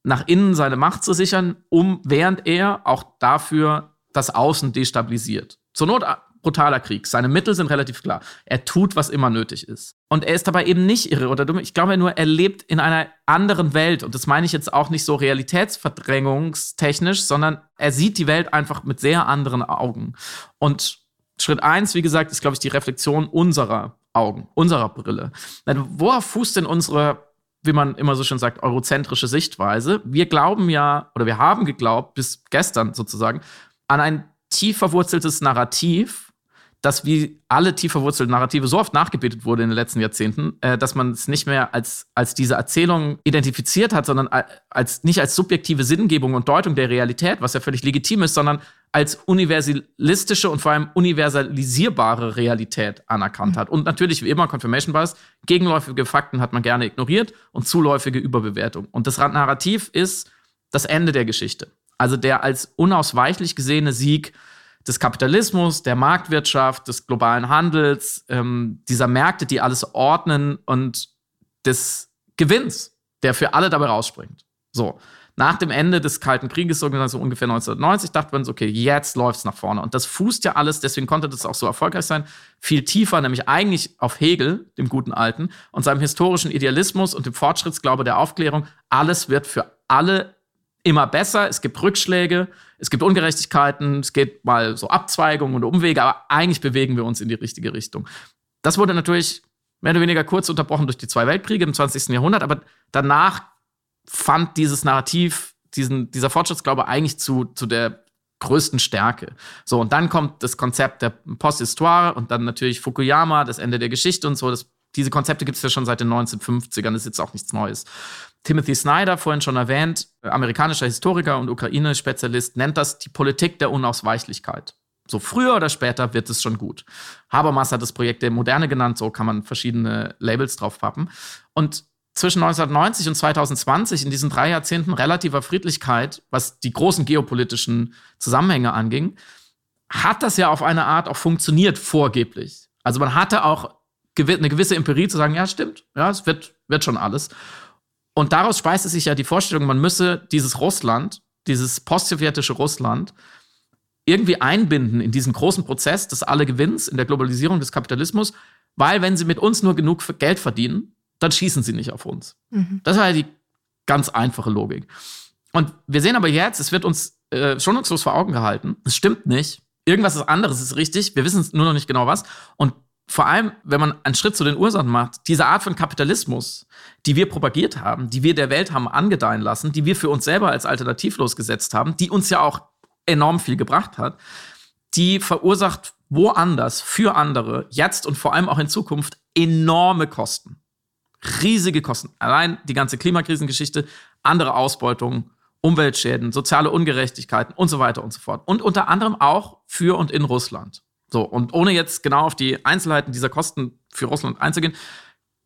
nach innen seine Macht zu sichern, um während er auch dafür das Außen destabilisiert. Zur Not brutaler Krieg. Seine Mittel sind relativ klar. Er tut, was immer nötig ist. Und er ist dabei eben nicht irre oder dumm. Ich glaube nur, er lebt in einer anderen Welt. Und das meine ich jetzt auch nicht so realitätsverdrängungstechnisch, sondern er sieht die Welt einfach mit sehr anderen Augen. Und Schritt eins, wie gesagt, ist, glaube ich, die Reflexion unserer Augen, unserer Brille. Worauf fußt denn unsere wie man immer so schön sagt, eurozentrische Sichtweise. Wir glauben ja, oder wir haben geglaubt, bis gestern sozusagen, an ein tief verwurzeltes Narrativ, dass wie alle tief verwurzelten Narrative so oft nachgebetet wurde in den letzten Jahrzehnten, äh, dass man es nicht mehr als, als diese Erzählung identifiziert hat, sondern als nicht als subjektive Sinngebung und Deutung der Realität, was ja völlig legitim ist, sondern als universalistische und vor allem universalisierbare Realität anerkannt hat. Und natürlich, wie immer, Confirmation Bias, gegenläufige Fakten hat man gerne ignoriert und zuläufige Überbewertung. Und das Narrativ ist das Ende der Geschichte. Also der als unausweichlich gesehene Sieg des Kapitalismus, der Marktwirtschaft, des globalen Handels, ähm, dieser Märkte, die alles ordnen und des Gewinns, der für alle dabei rausspringt. So. Nach dem Ende des Kalten Krieges, so ungefähr 1990, dachte man so, okay, jetzt läuft es nach vorne. Und das fußt ja alles, deswegen konnte das auch so erfolgreich sein, viel tiefer, nämlich eigentlich auf Hegel, dem guten Alten, und seinem historischen Idealismus und dem Fortschrittsglaube der Aufklärung. Alles wird für alle immer besser. Es gibt Rückschläge, es gibt Ungerechtigkeiten, es geht mal so Abzweigungen und Umwege, aber eigentlich bewegen wir uns in die richtige Richtung. Das wurde natürlich mehr oder weniger kurz unterbrochen durch die zwei Weltkriege im 20. Jahrhundert, aber danach fand dieses Narrativ, diesen, dieser Fortschrittsglaube eigentlich zu, zu der größten Stärke. So, und dann kommt das Konzept der Posthistoire und dann natürlich Fukuyama, das Ende der Geschichte und so. Das, diese Konzepte gibt es ja schon seit den 1950ern, das ist jetzt auch nichts Neues. Timothy Snyder, vorhin schon erwähnt, amerikanischer Historiker und Ukraine-Spezialist, nennt das die Politik der Unausweichlichkeit. So früher oder später wird es schon gut. Habermas hat das Projekt der Moderne genannt, so kann man verschiedene Labels drauf pappen. Und zwischen 1990 und 2020, in diesen drei Jahrzehnten relativer Friedlichkeit, was die großen geopolitischen Zusammenhänge anging, hat das ja auf eine Art auch funktioniert, vorgeblich. Also man hatte auch eine gewisse Empirie zu sagen, ja, stimmt, ja, es wird, wird schon alles. Und daraus speiste sich ja die Vorstellung, man müsse dieses Russland, dieses postsowjetische Russland, irgendwie einbinden in diesen großen Prozess des Alle-Gewinns, in der Globalisierung des Kapitalismus, weil wenn sie mit uns nur genug Geld verdienen, dann schießen sie nicht auf uns. Mhm. Das war ja die ganz einfache Logik. Und wir sehen aber jetzt, es wird uns äh, schonungslos vor Augen gehalten. Es stimmt nicht. Irgendwas ist anderes, ist richtig. Wir wissen nur noch nicht genau was. Und vor allem, wenn man einen Schritt zu den Ursachen macht, diese Art von Kapitalismus, die wir propagiert haben, die wir der Welt haben angedeihen lassen, die wir für uns selber als alternativlos gesetzt haben, die uns ja auch enorm viel gebracht hat, die verursacht woanders für andere, jetzt und vor allem auch in Zukunft, enorme Kosten. Riesige Kosten. Allein die ganze Klimakrisengeschichte, andere Ausbeutungen, Umweltschäden, soziale Ungerechtigkeiten und so weiter und so fort. Und unter anderem auch für und in Russland. So, und ohne jetzt genau auf die Einzelheiten dieser Kosten für Russland einzugehen,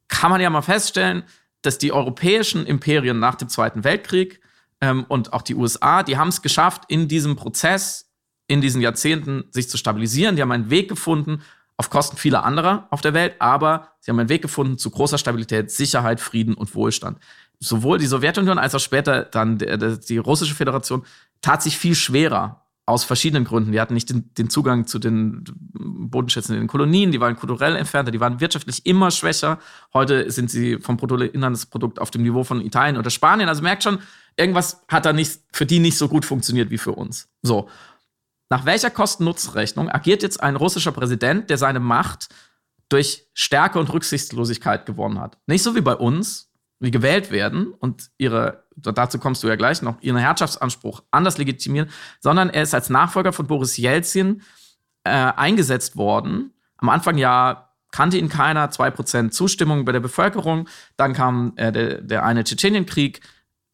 kann man ja mal feststellen, dass die europäischen Imperien nach dem Zweiten Weltkrieg ähm, und auch die USA, die haben es geschafft, in diesem Prozess, in diesen Jahrzehnten sich zu stabilisieren. Die haben einen Weg gefunden, auf Kosten vieler anderer auf der Welt, aber sie haben einen Weg gefunden zu großer Stabilität, Sicherheit, Frieden und Wohlstand. Sowohl die Sowjetunion als auch später dann die Russische Föderation tat sich viel schwerer aus verschiedenen Gründen. Die hatten nicht den, den, Zugang zu den Bodenschätzen in den Kolonien, die waren kulturell entfernter, die waren wirtschaftlich immer schwächer. Heute sind sie vom Bruttoinlandsprodukt auf dem Niveau von Italien oder Spanien. Also merkt schon, irgendwas hat da nicht, für die nicht so gut funktioniert wie für uns. So. Nach welcher Kosten-Nutzen-Rechnung agiert jetzt ein russischer Präsident, der seine Macht durch Stärke und Rücksichtslosigkeit gewonnen hat? Nicht so wie bei uns, gewählt werden und ihre dazu kommst du ja gleich noch, ihren Herrschaftsanspruch anders legitimieren, sondern er ist als Nachfolger von Boris Jelzin äh, eingesetzt worden. Am Anfang ja kannte ihn keiner, 2% Zustimmung bei der Bevölkerung. Dann kam äh, der, der eine Tschetschenienkrieg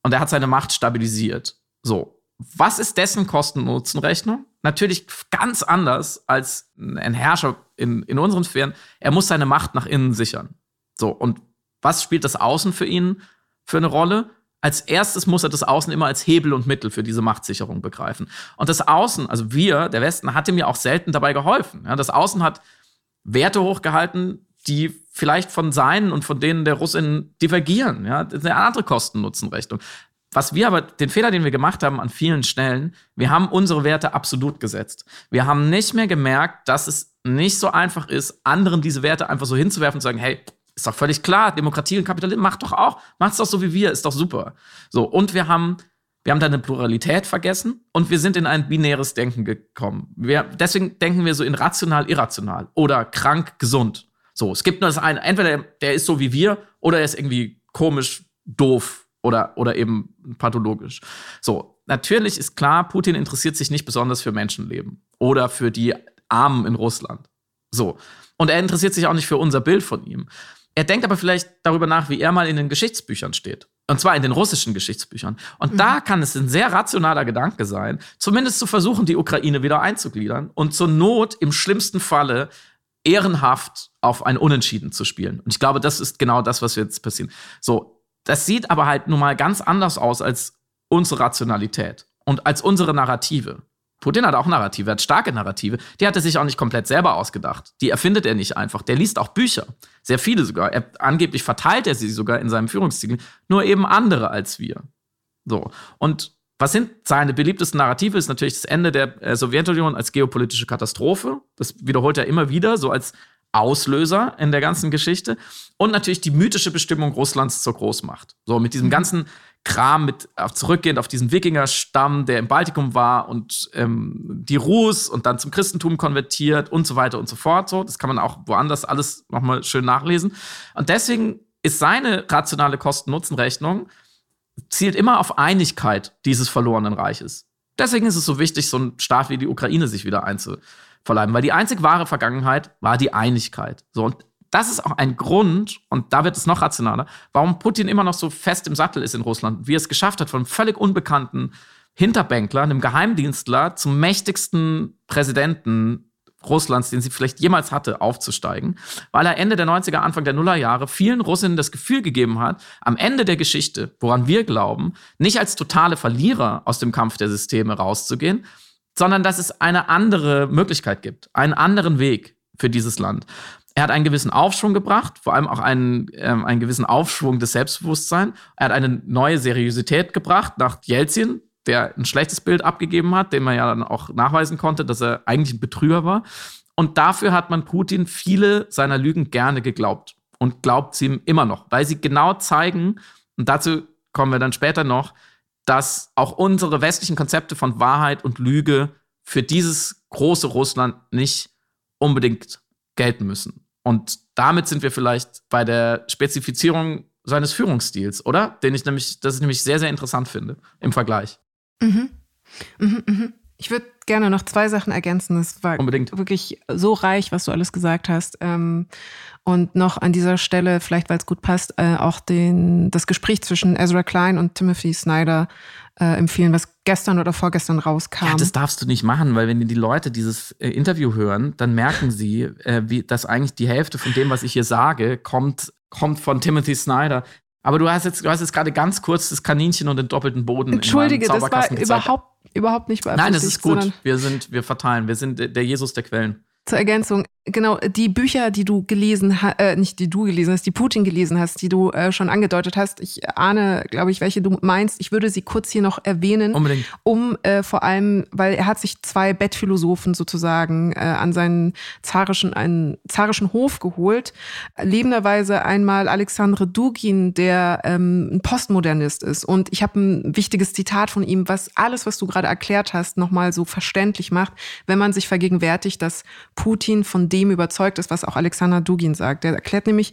und er hat seine Macht stabilisiert. So. Was ist dessen Kosten-Nutzen-Rechnung? Natürlich ganz anders als ein Herrscher in, in unseren Sphären. Er muss seine Macht nach innen sichern. So. Und was spielt das Außen für ihn für eine Rolle? als erstes muss er das Außen immer als Hebel und Mittel für diese Machtsicherung begreifen. Und das Außen, also wir, der Westen, hat ihm ja auch selten dabei geholfen. Ja, das Außen hat Werte hochgehalten, die vielleicht von seinen und von denen der Russen divergieren. Ja, das ist eine andere Kosten-Nutzen-Rechnung. Was wir aber, den Fehler, den wir gemacht haben an vielen Stellen, wir haben unsere Werte absolut gesetzt. Wir haben nicht mehr gemerkt, dass es nicht so einfach ist, anderen diese Werte einfach so hinzuwerfen und zu sagen, hey, ist doch völlig klar, Demokratie und Kapitalismus macht doch auch, macht's doch so wie wir, ist doch super. So, und wir haben, wir haben da eine Pluralität vergessen und wir sind in ein binäres Denken gekommen. Wir, deswegen denken wir so in rational, irrational oder krank, gesund. So, es gibt nur das eine, entweder der ist so wie wir oder er ist irgendwie komisch, doof oder, oder eben pathologisch. So, natürlich ist klar, Putin interessiert sich nicht besonders für Menschenleben oder für die Armen in Russland. So. Und er interessiert sich auch nicht für unser Bild von ihm. Er denkt aber vielleicht darüber nach, wie er mal in den Geschichtsbüchern steht. Und zwar in den russischen Geschichtsbüchern. Und mhm. da kann es ein sehr rationaler Gedanke sein, zumindest zu versuchen, die Ukraine wieder einzugliedern und zur Not im schlimmsten Falle ehrenhaft auf ein Unentschieden zu spielen. Und ich glaube, das ist genau das, was jetzt passiert. So, das sieht aber halt nun mal ganz anders aus als unsere Rationalität und als unsere Narrative. Putin hat auch Narrative, er hat starke Narrative. Die hat er sich auch nicht komplett selber ausgedacht. Die erfindet er nicht einfach. Der liest auch Bücher. Sehr viele sogar. Er, angeblich verteilt er sie sogar in seinem Führungsstil. Nur eben andere als wir. So. Und was sind seine beliebtesten Narrative? Ist natürlich das Ende der äh, Sowjetunion als geopolitische Katastrophe. Das wiederholt er immer wieder, so als Auslöser in der ganzen Geschichte. Und natürlich die mythische Bestimmung Russlands zur Großmacht. So mit diesem mhm. ganzen Kram mit auf, zurückgehend auf diesen Wikingerstamm, der im Baltikum war und ähm, die Rus und dann zum Christentum konvertiert und so weiter und so fort. So, das kann man auch woanders alles nochmal schön nachlesen. Und deswegen ist seine rationale Kosten-Nutzen-Rechnung zielt immer auf Einigkeit dieses verlorenen Reiches. Deswegen ist es so wichtig, so ein Staat wie die Ukraine sich wieder einzuverleiben, weil die einzig wahre Vergangenheit war die Einigkeit. So, und das ist auch ein Grund, und da wird es noch rationaler, warum Putin immer noch so fest im Sattel ist in Russland, wie er es geschafft hat, von völlig unbekannten Hinterbänkler, einem Geheimdienstler, zum mächtigsten Präsidenten Russlands, den sie vielleicht jemals hatte, aufzusteigen, weil er Ende der 90er, Anfang der Nullerjahre vielen Russinnen das Gefühl gegeben hat, am Ende der Geschichte, woran wir glauben, nicht als totale Verlierer aus dem Kampf der Systeme rauszugehen, sondern dass es eine andere Möglichkeit gibt, einen anderen Weg für dieses Land er hat einen gewissen Aufschwung gebracht, vor allem auch einen, ähm, einen gewissen Aufschwung des Selbstbewusstseins. Er hat eine neue Seriosität gebracht nach Jelzin, der ein schlechtes Bild abgegeben hat, dem man ja dann auch nachweisen konnte, dass er eigentlich ein Betrüger war. Und dafür hat man Putin viele seiner Lügen gerne geglaubt und glaubt sie ihm immer noch, weil sie genau zeigen, und dazu kommen wir dann später noch, dass auch unsere westlichen Konzepte von Wahrheit und Lüge für dieses große Russland nicht unbedingt gelten müssen. Und damit sind wir vielleicht bei der Spezifizierung seines Führungsstils, oder? Den ich nämlich, das ich nämlich sehr, sehr interessant finde im Vergleich. Mhm. Mhm, mhm. Ich würde gerne noch zwei Sachen ergänzen. Es war Unbedingt. wirklich so reich, was du alles gesagt hast. Ähm, und noch an dieser Stelle, vielleicht weil es gut passt, äh, auch den, das Gespräch zwischen Ezra Klein und Timothy Snyder äh, empfehlen, was gestern oder vorgestern rauskam. Ja, das darfst du nicht machen, weil wenn die Leute dieses äh, Interview hören, dann merken sie, äh, wie, dass eigentlich die Hälfte von dem, was ich hier sage, kommt, kommt von Timothy Snyder. Aber du hast jetzt, du hast jetzt gerade ganz kurz das Kaninchen und den doppelten Boden. Entschuldige, das war überhaupt, überhaupt nicht beabsichtigt. Nein, das ist gut. Wir sind, wir verteilen. Wir sind der Jesus der Quellen. Zur Ergänzung, genau, die Bücher, die du gelesen hast, äh, nicht die du gelesen hast, die Putin gelesen hast, die du äh, schon angedeutet hast, ich ahne, glaube ich, welche du meinst. Ich würde sie kurz hier noch erwähnen. Unbedingt. Um äh, vor allem, weil er hat sich zwei Bettphilosophen sozusagen äh, an seinen zarischen, einen zarischen Hof geholt. Lebenderweise einmal Alexandre Dugin, der ähm, ein Postmodernist ist. Und ich habe ein wichtiges Zitat von ihm, was alles, was du gerade erklärt hast, nochmal so verständlich macht, wenn man sich vergegenwärtigt, dass Putin von dem überzeugt ist, was auch Alexander Dugin sagt. Er erklärt nämlich,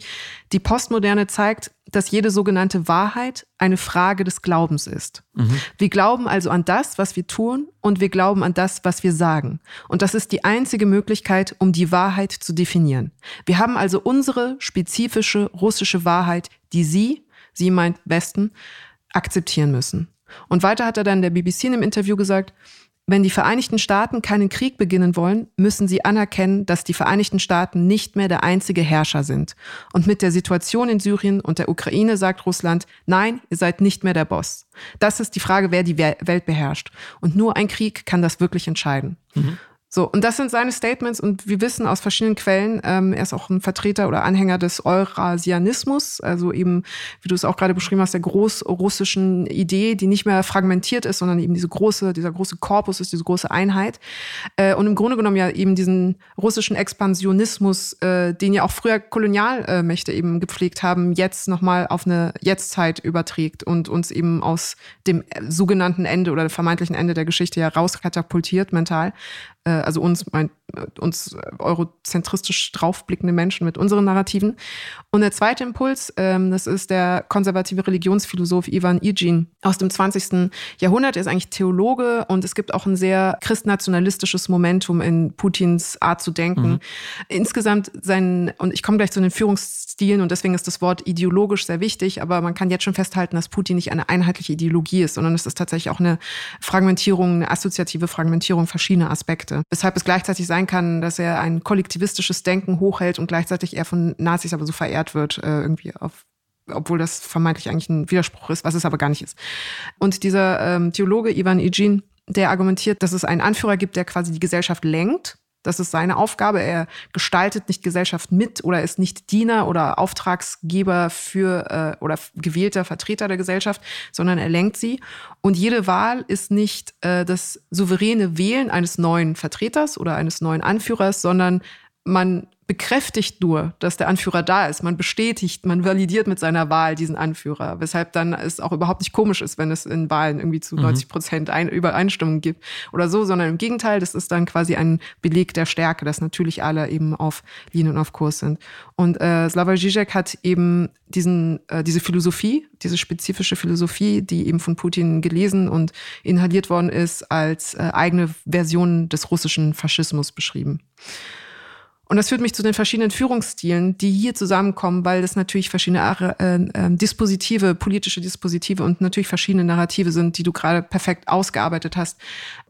die Postmoderne zeigt, dass jede sogenannte Wahrheit eine Frage des Glaubens ist. Mhm. Wir glauben also an das, was wir tun, und wir glauben an das, was wir sagen. Und das ist die einzige Möglichkeit, um die Wahrheit zu definieren. Wir haben also unsere spezifische russische Wahrheit, die Sie, Sie meint Westen, akzeptieren müssen. Und weiter hat er dann der BBC in einem Interview gesagt, wenn die Vereinigten Staaten keinen Krieg beginnen wollen, müssen sie anerkennen, dass die Vereinigten Staaten nicht mehr der einzige Herrscher sind. Und mit der Situation in Syrien und der Ukraine sagt Russland, nein, ihr seid nicht mehr der Boss. Das ist die Frage, wer die Welt beherrscht. Und nur ein Krieg kann das wirklich entscheiden. Mhm. So, und das sind seine Statements und wir wissen aus verschiedenen Quellen, ähm, er ist auch ein Vertreter oder Anhänger des Eurasianismus, also eben, wie du es auch gerade beschrieben hast, der großrussischen Idee, die nicht mehr fragmentiert ist, sondern eben diese große, dieser große Korpus ist, diese große Einheit. Äh, und im Grunde genommen ja eben diesen russischen Expansionismus, äh, den ja auch früher Kolonialmächte eben gepflegt haben, jetzt nochmal auf eine Jetztzeit überträgt und uns eben aus dem sogenannten Ende oder vermeintlichen Ende der Geschichte ja rauskatapultiert mental äh, also uns, mein, äh, uns eurozentristisch draufblickende Menschen mit unseren Narrativen. Und der zweite Impuls, ähm, das ist der konservative Religionsphilosoph Ivan Ilgin aus dem 20. Jahrhundert. Er ist eigentlich Theologe und es gibt auch ein sehr christnationalistisches Momentum in Putins Art zu denken. Mhm. Insgesamt sein, und ich komme gleich zu den Führungsstilen und deswegen ist das Wort ideologisch sehr wichtig, aber man kann jetzt schon festhalten, dass Putin nicht eine einheitliche Ideologie ist, sondern es ist tatsächlich auch eine Fragmentierung, eine assoziative Fragmentierung verschiedener Aspekte. Weshalb es gleichzeitig sein kann, dass er ein kollektivistisches Denken hochhält und gleichzeitig er von Nazis aber so verehrt wird, äh, irgendwie auf obwohl das vermeintlich eigentlich ein Widerspruch ist, was es aber gar nicht ist. Und dieser ähm, Theologe Ivan Ijin, der argumentiert, dass es einen Anführer gibt, der quasi die Gesellschaft lenkt das ist seine Aufgabe. Er gestaltet nicht Gesellschaft mit oder ist nicht Diener oder Auftragsgeber für äh, oder gewählter Vertreter der Gesellschaft, sondern er lenkt sie. Und jede Wahl ist nicht äh, das souveräne Wählen eines neuen Vertreters oder eines neuen Anführers, sondern man bekräftigt nur, dass der Anführer da ist. Man bestätigt, man validiert mit seiner Wahl diesen Anführer, weshalb dann es auch überhaupt nicht komisch ist, wenn es in Wahlen irgendwie zu mhm. 90 Prozent ein Übereinstimmung gibt oder so, sondern im Gegenteil, das ist dann quasi ein Beleg der Stärke, dass natürlich alle eben auf Linie und auf Kurs sind. Und äh, Slavoj Žižek hat eben diesen, äh, diese Philosophie, diese spezifische Philosophie, die eben von Putin gelesen und inhaliert worden ist, als äh, eigene Version des russischen Faschismus beschrieben. Und das führt mich zu den verschiedenen Führungsstilen, die hier zusammenkommen, weil das natürlich verschiedene äh, äh, Dispositive, politische Dispositive und natürlich verschiedene Narrative sind, die du gerade perfekt ausgearbeitet hast,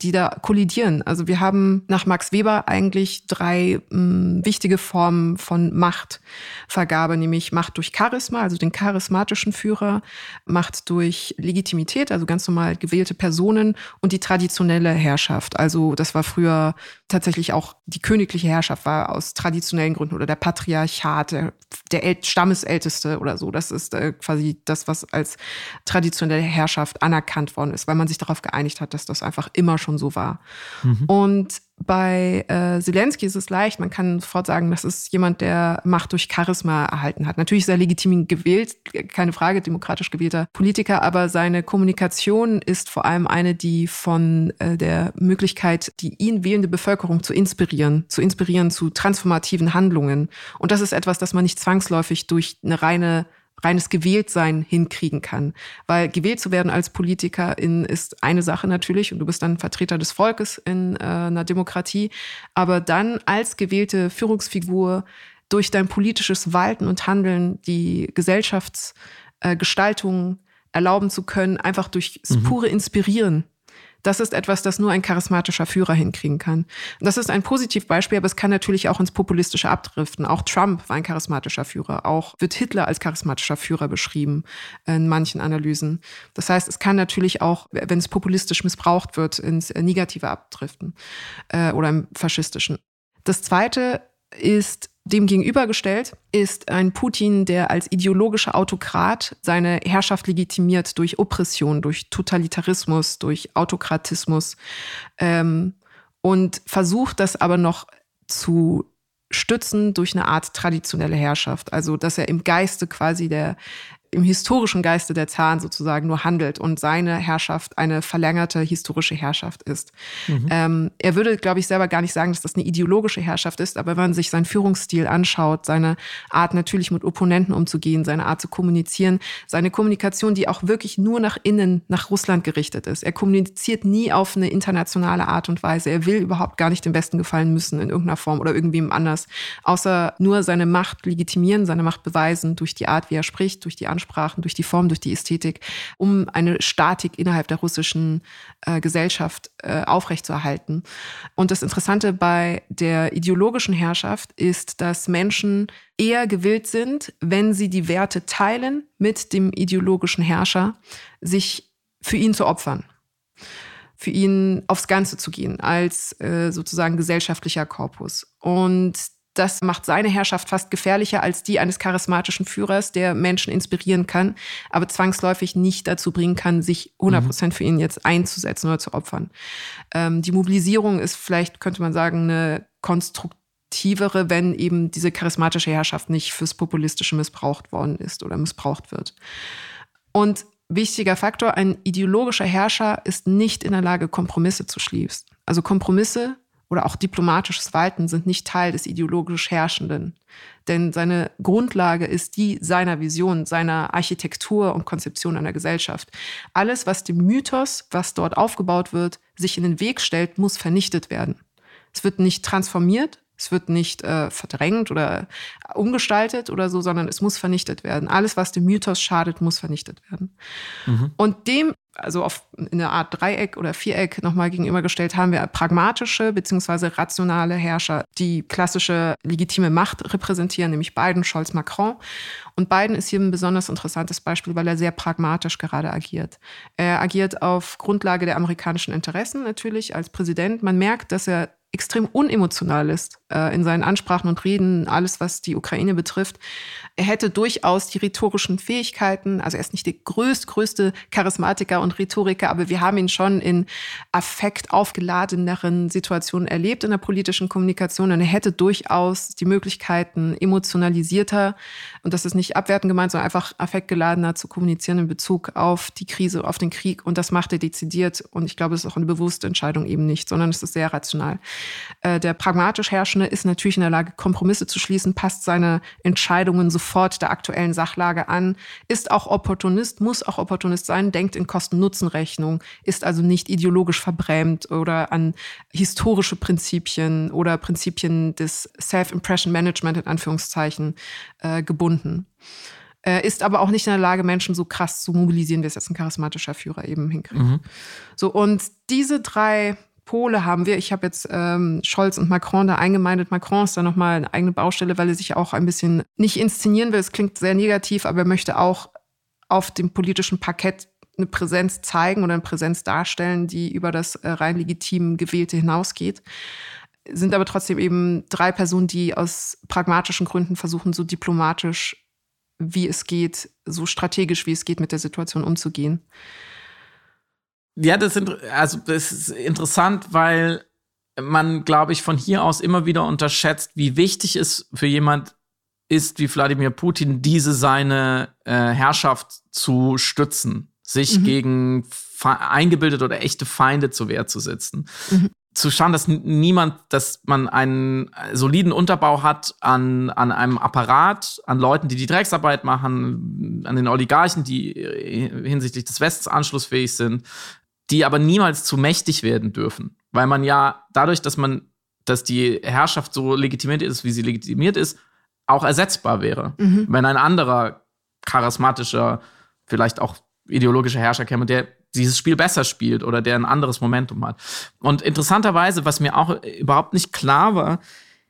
die da kollidieren. Also wir haben nach Max Weber eigentlich drei mh, wichtige Formen von Machtvergabe, nämlich Macht durch Charisma, also den charismatischen Führer, Macht durch Legitimität, also ganz normal gewählte Personen und die traditionelle Herrschaft. Also das war früher tatsächlich auch die königliche Herrschaft war aus traditionellen Gründen oder der Patriarchat, der, der Stammesälteste oder so. Das ist äh, quasi das, was als traditionelle Herrschaft anerkannt worden ist, weil man sich darauf geeinigt hat, dass das einfach immer schon so war. Mhm. Und bei äh, Zelensky ist es leicht, man kann sofort sagen, das ist jemand, der Macht durch Charisma erhalten hat. Natürlich ist er legitim gewählt, keine Frage, demokratisch gewählter Politiker, aber seine Kommunikation ist vor allem eine, die von äh, der Möglichkeit, die ihn wählende Bevölkerung zu inspirieren, zu inspirieren zu transformativen Handlungen. Und das ist etwas, das man nicht zwangsläufig durch eine reine reines Gewähltsein hinkriegen kann. Weil gewählt zu werden als Politikerin ist eine Sache natürlich und du bist dann Vertreter des Volkes in äh, einer Demokratie. Aber dann als gewählte Führungsfigur durch dein politisches Walten und Handeln die Gesellschaftsgestaltung äh, erlauben zu können, einfach durch mhm. pure Inspirieren das ist etwas, das nur ein charismatischer Führer hinkriegen kann. Das ist ein Positivbeispiel, aber es kann natürlich auch ins Populistische abdriften. Auch Trump war ein charismatischer Führer. Auch wird Hitler als charismatischer Führer beschrieben in manchen Analysen. Das heißt, es kann natürlich auch, wenn es populistisch missbraucht wird, ins Negative abdriften äh, oder im Faschistischen. Das Zweite ist dem gegenübergestellt ist ein Putin, der als ideologischer Autokrat seine Herrschaft legitimiert durch Oppression, durch Totalitarismus, durch Autokratismus ähm, und versucht das aber noch zu stützen durch eine Art traditionelle Herrschaft. Also, dass er im Geiste quasi der im historischen Geiste der Zaren sozusagen nur handelt und seine Herrschaft eine verlängerte historische Herrschaft ist. Mhm. Ähm, er würde, glaube ich, selber gar nicht sagen, dass das eine ideologische Herrschaft ist, aber wenn man sich seinen Führungsstil anschaut, seine Art natürlich mit Opponenten umzugehen, seine Art zu kommunizieren, seine Kommunikation, die auch wirklich nur nach innen, nach Russland gerichtet ist. Er kommuniziert nie auf eine internationale Art und Weise. Er will überhaupt gar nicht dem Westen gefallen müssen in irgendeiner Form oder irgendwem anders, außer nur seine Macht legitimieren, seine Macht beweisen durch die Art, wie er spricht, durch die Ansprache Ansprachen, durch die Form, durch die Ästhetik, um eine Statik innerhalb der russischen äh, Gesellschaft äh, aufrechtzuerhalten. Und das Interessante bei der ideologischen Herrschaft ist, dass Menschen eher gewillt sind, wenn sie die Werte teilen mit dem ideologischen Herrscher, sich für ihn zu opfern für ihn aufs Ganze zu gehen als äh, sozusagen gesellschaftlicher Korpus. Und das macht seine Herrschaft fast gefährlicher als die eines charismatischen Führers, der Menschen inspirieren kann, aber zwangsläufig nicht dazu bringen kann, sich 100 Prozent für ihn jetzt einzusetzen oder zu opfern. Ähm, die Mobilisierung ist vielleicht, könnte man sagen, eine konstruktivere, wenn eben diese charismatische Herrschaft nicht fürs Populistische missbraucht worden ist oder missbraucht wird. Und wichtiger Faktor, ein ideologischer Herrscher ist nicht in der Lage, Kompromisse zu schließen. Also Kompromisse oder auch diplomatisches Walten sind nicht Teil des ideologisch Herrschenden. Denn seine Grundlage ist die seiner Vision, seiner Architektur und Konzeption einer Gesellschaft. Alles, was dem Mythos, was dort aufgebaut wird, sich in den Weg stellt, muss vernichtet werden. Es wird nicht transformiert, es wird nicht äh, verdrängt oder umgestaltet oder so, sondern es muss vernichtet werden. Alles, was dem Mythos schadet, muss vernichtet werden. Mhm. Und dem, also auf, in einer Art Dreieck oder Viereck nochmal gegenübergestellt, haben wir pragmatische beziehungsweise rationale Herrscher, die klassische legitime Macht repräsentieren, nämlich Biden, Scholz, Macron. Und Biden ist hier ein besonders interessantes Beispiel, weil er sehr pragmatisch gerade agiert. Er agiert auf Grundlage der amerikanischen Interessen natürlich als Präsident. Man merkt, dass er extrem unemotional ist äh, in seinen Ansprachen und Reden, alles, was die Ukraine betrifft. Er hätte durchaus die rhetorischen Fähigkeiten, also er ist nicht der größt, größte Charismatiker und Rhetoriker, aber wir haben ihn schon in affekt aufgeladeneren Situationen erlebt in der politischen Kommunikation und er hätte durchaus die Möglichkeiten, emotionalisierter, und das ist nicht abwertend gemeint, sondern einfach affektgeladener zu kommunizieren in Bezug auf die Krise, auf den Krieg und das macht er dezidiert und ich glaube, es ist auch eine bewusste Entscheidung eben nicht, sondern es ist sehr rational. Äh, der pragmatisch Herrschende ist natürlich in der Lage, Kompromisse zu schließen, passt seine Entscheidungen sofort der aktuellen Sachlage an, ist auch Opportunist, muss auch Opportunist sein, denkt in Kosten-Nutzen-Rechnung, ist also nicht ideologisch verbrämt oder an historische Prinzipien oder Prinzipien des Self-Impression Management in Anführungszeichen äh, gebunden äh, ist aber auch nicht in der Lage, Menschen so krass zu mobilisieren, wie es jetzt ein charismatischer Führer eben hinkriegt. Mhm. So, und diese drei Pole haben wir. Ich habe jetzt ähm, Scholz und Macron da eingemeindet. Macron ist da nochmal eine eigene Baustelle, weil er sich auch ein bisschen nicht inszenieren will. Es klingt sehr negativ, aber er möchte auch auf dem politischen Parkett eine Präsenz zeigen oder eine Präsenz darstellen, die über das äh, rein legitim gewählte hinausgeht. Sind aber trotzdem eben drei Personen, die aus pragmatischen Gründen versuchen, so diplomatisch wie es geht, so strategisch wie es geht, mit der Situation umzugehen. Ja, das, sind, also das ist interessant, weil man, glaube ich, von hier aus immer wieder unterschätzt, wie wichtig es für jemand ist, wie Wladimir Putin, diese seine äh, Herrschaft zu stützen, sich mhm. gegen eingebildete oder echte Feinde zur Wehr zu setzen. Mhm zu schauen, dass niemand, dass man einen soliden Unterbau hat an, an einem Apparat, an Leuten, die die Drecksarbeit machen, an den Oligarchen, die äh, hinsichtlich des Westens anschlussfähig sind, die aber niemals zu mächtig werden dürfen. Weil man ja dadurch, dass man, dass die Herrschaft so legitimiert ist, wie sie legitimiert ist, auch ersetzbar wäre. Mhm. Wenn ein anderer charismatischer, vielleicht auch ideologischer Herrscher käme, der dieses Spiel besser spielt oder der ein anderes Momentum hat. Und interessanterweise, was mir auch überhaupt nicht klar war,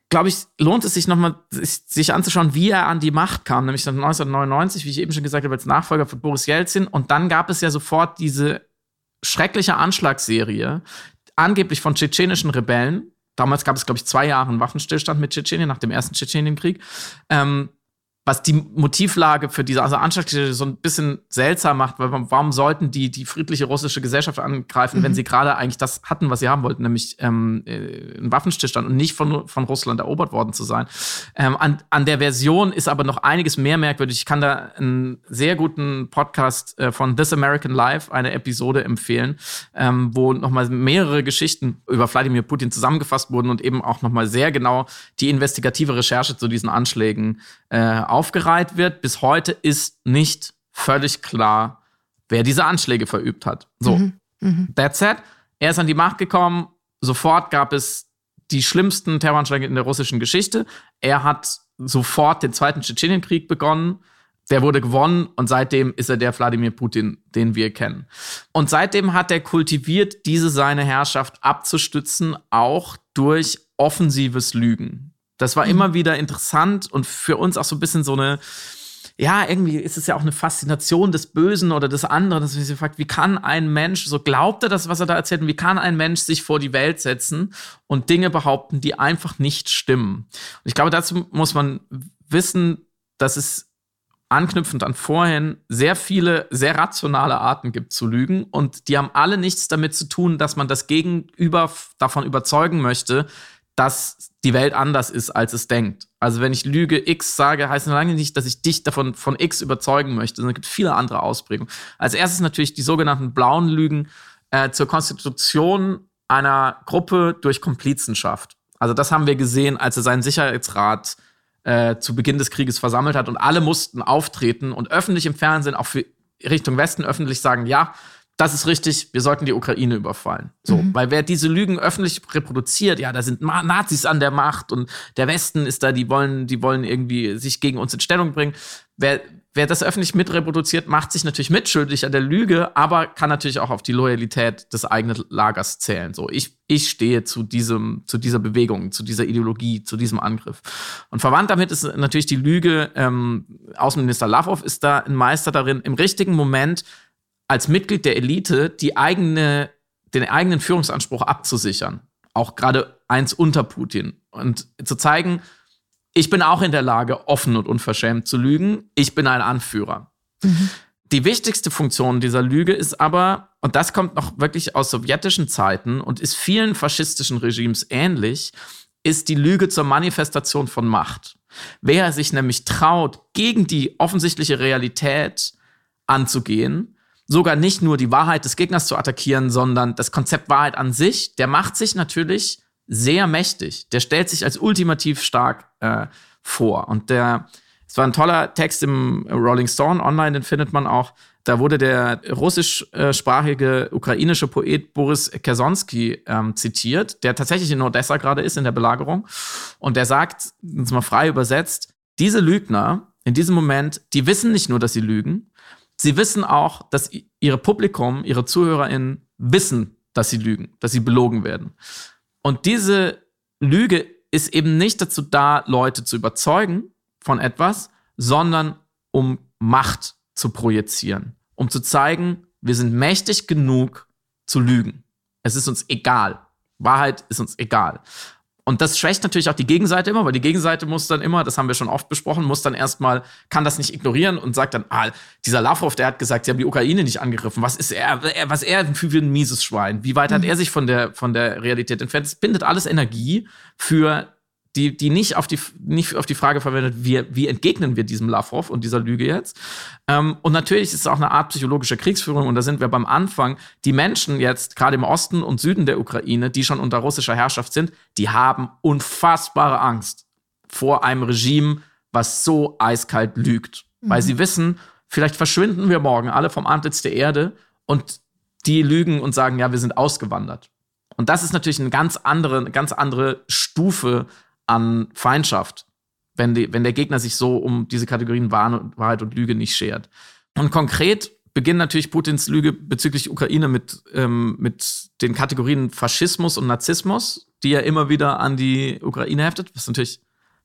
glaube ich, lohnt es sich nochmal, sich anzuschauen, wie er an die Macht kam, nämlich 1999, wie ich eben schon gesagt habe, als Nachfolger von Boris Jelzin. Und dann gab es ja sofort diese schreckliche Anschlagsserie, angeblich von tschetschenischen Rebellen. Damals gab es, glaube ich, zwei Jahre einen Waffenstillstand mit Tschetschenien nach dem ersten Tschetschenienkrieg. Ähm, was die Motivlage für diese also Anschlagsgeschichte so ein bisschen seltsam macht, weil warum sollten die die friedliche russische Gesellschaft angreifen, mhm. wenn sie gerade eigentlich das hatten, was sie haben wollten, nämlich ähm, äh, einen Waffenstillstand und nicht von, von Russland erobert worden zu sein. Ähm, an, an der Version ist aber noch einiges mehr merkwürdig. Ich kann da einen sehr guten Podcast äh, von This American Life, eine Episode empfehlen, ähm, wo nochmal mehrere Geschichten über Wladimir Putin zusammengefasst wurden und eben auch nochmal sehr genau die investigative Recherche zu diesen Anschlägen äh, aufgereiht wird. Bis heute ist nicht völlig klar, wer diese Anschläge verübt hat. So, mhm. Mhm. that's it. Er ist an die Macht gekommen. Sofort gab es die schlimmsten Terroranschläge in der russischen Geschichte. Er hat sofort den zweiten Tschetschenienkrieg begonnen. Der wurde gewonnen und seitdem ist er der Wladimir Putin, den wir kennen. Und seitdem hat er kultiviert, diese seine Herrschaft abzustützen, auch durch offensives Lügen. Das war mhm. immer wieder interessant und für uns auch so ein bisschen so eine, ja, irgendwie ist es ja auch eine Faszination des Bösen oder des anderen, dass man sich fragt, wie kann ein Mensch, so glaubt er das, was er da erzählt, und wie kann ein Mensch sich vor die Welt setzen und Dinge behaupten, die einfach nicht stimmen? Und ich glaube, dazu muss man wissen, dass es anknüpfend an vorhin sehr viele sehr rationale Arten gibt zu lügen und die haben alle nichts damit zu tun, dass man das Gegenüber davon überzeugen möchte, dass die Welt anders ist, als es denkt. Also wenn ich Lüge X sage, heißt das lange nicht, dass ich dich davon von X überzeugen möchte, sondern es gibt viele andere Ausprägungen. Als erstes natürlich die sogenannten blauen Lügen äh, zur Konstitution einer Gruppe durch Komplizenschaft. Also das haben wir gesehen, als er seinen Sicherheitsrat äh, zu Beginn des Krieges versammelt hat und alle mussten auftreten und öffentlich im Fernsehen auch für Richtung Westen öffentlich sagen, ja, das ist richtig, wir sollten die Ukraine überfallen. So, mhm. weil wer diese Lügen öffentlich reproduziert, ja, da sind Nazis an der Macht und der Westen ist da, die wollen, die wollen irgendwie sich gegen uns in Stellung bringen. Wer, wer das öffentlich mitreproduziert, macht sich natürlich mitschuldig an der Lüge, aber kann natürlich auch auf die Loyalität des eigenen Lagers zählen. So, ich, ich stehe zu diesem, zu dieser Bewegung, zu dieser Ideologie, zu diesem Angriff. Und verwandt damit ist natürlich die Lüge, ähm, Außenminister Lavrov ist da ein Meister darin, im richtigen Moment als Mitglied der Elite die eigene, den eigenen Führungsanspruch abzusichern. Auch gerade eins unter Putin. Und zu zeigen, ich bin auch in der Lage, offen und unverschämt zu lügen. Ich bin ein Anführer. Mhm. Die wichtigste Funktion dieser Lüge ist aber, und das kommt noch wirklich aus sowjetischen Zeiten und ist vielen faschistischen Regimes ähnlich, ist die Lüge zur Manifestation von Macht. Wer sich nämlich traut, gegen die offensichtliche Realität anzugehen, sogar nicht nur die Wahrheit des Gegners zu attackieren, sondern das Konzept Wahrheit an sich, der macht sich natürlich sehr mächtig. Der stellt sich als ultimativ stark äh, vor. Und der, es war ein toller Text im Rolling Stone online, den findet man auch. Da wurde der russischsprachige ukrainische Poet Boris Kersonsky ähm, zitiert, der tatsächlich in Odessa gerade ist, in der Belagerung. Und der sagt, uns mal frei übersetzt, diese Lügner in diesem Moment, die wissen nicht nur, dass sie lügen, Sie wissen auch, dass ihre Publikum, ihre ZuhörerInnen wissen, dass sie lügen, dass sie belogen werden. Und diese Lüge ist eben nicht dazu da, Leute zu überzeugen von etwas, sondern um Macht zu projizieren, um zu zeigen, wir sind mächtig genug zu lügen. Es ist uns egal. Wahrheit ist uns egal. Und das schwächt natürlich auch die Gegenseite immer, weil die Gegenseite muss dann immer, das haben wir schon oft besprochen, muss dann erstmal, kann das nicht ignorieren und sagt dann, ah, dieser Lavrov, der hat gesagt, sie haben die Ukraine nicht angegriffen. Was ist er, was er für ein mieses Schwein? Wie weit hat mhm. er sich von der, von der Realität entfernt? Es bindet alles Energie für die, die nicht auf die, nicht auf die Frage verwendet, wie, wie entgegnen wir diesem Lavrov und dieser Lüge jetzt. Ähm, und natürlich ist es auch eine Art psychologischer Kriegsführung und da sind wir beim Anfang. Die Menschen jetzt, gerade im Osten und Süden der Ukraine, die schon unter russischer Herrschaft sind, die haben unfassbare Angst vor einem Regime, was so eiskalt lügt. Mhm. Weil sie wissen, vielleicht verschwinden wir morgen alle vom Antlitz der Erde und die lügen und sagen, ja, wir sind ausgewandert. Und das ist natürlich eine ganz andere, eine ganz andere Stufe an Feindschaft, wenn, die, wenn der Gegner sich so um diese Kategorien Wahrheit und Lüge nicht schert. Und konkret beginnt natürlich Putins Lüge bezüglich Ukraine mit, ähm, mit den Kategorien Faschismus und Narzissmus, die er immer wieder an die Ukraine heftet, was natürlich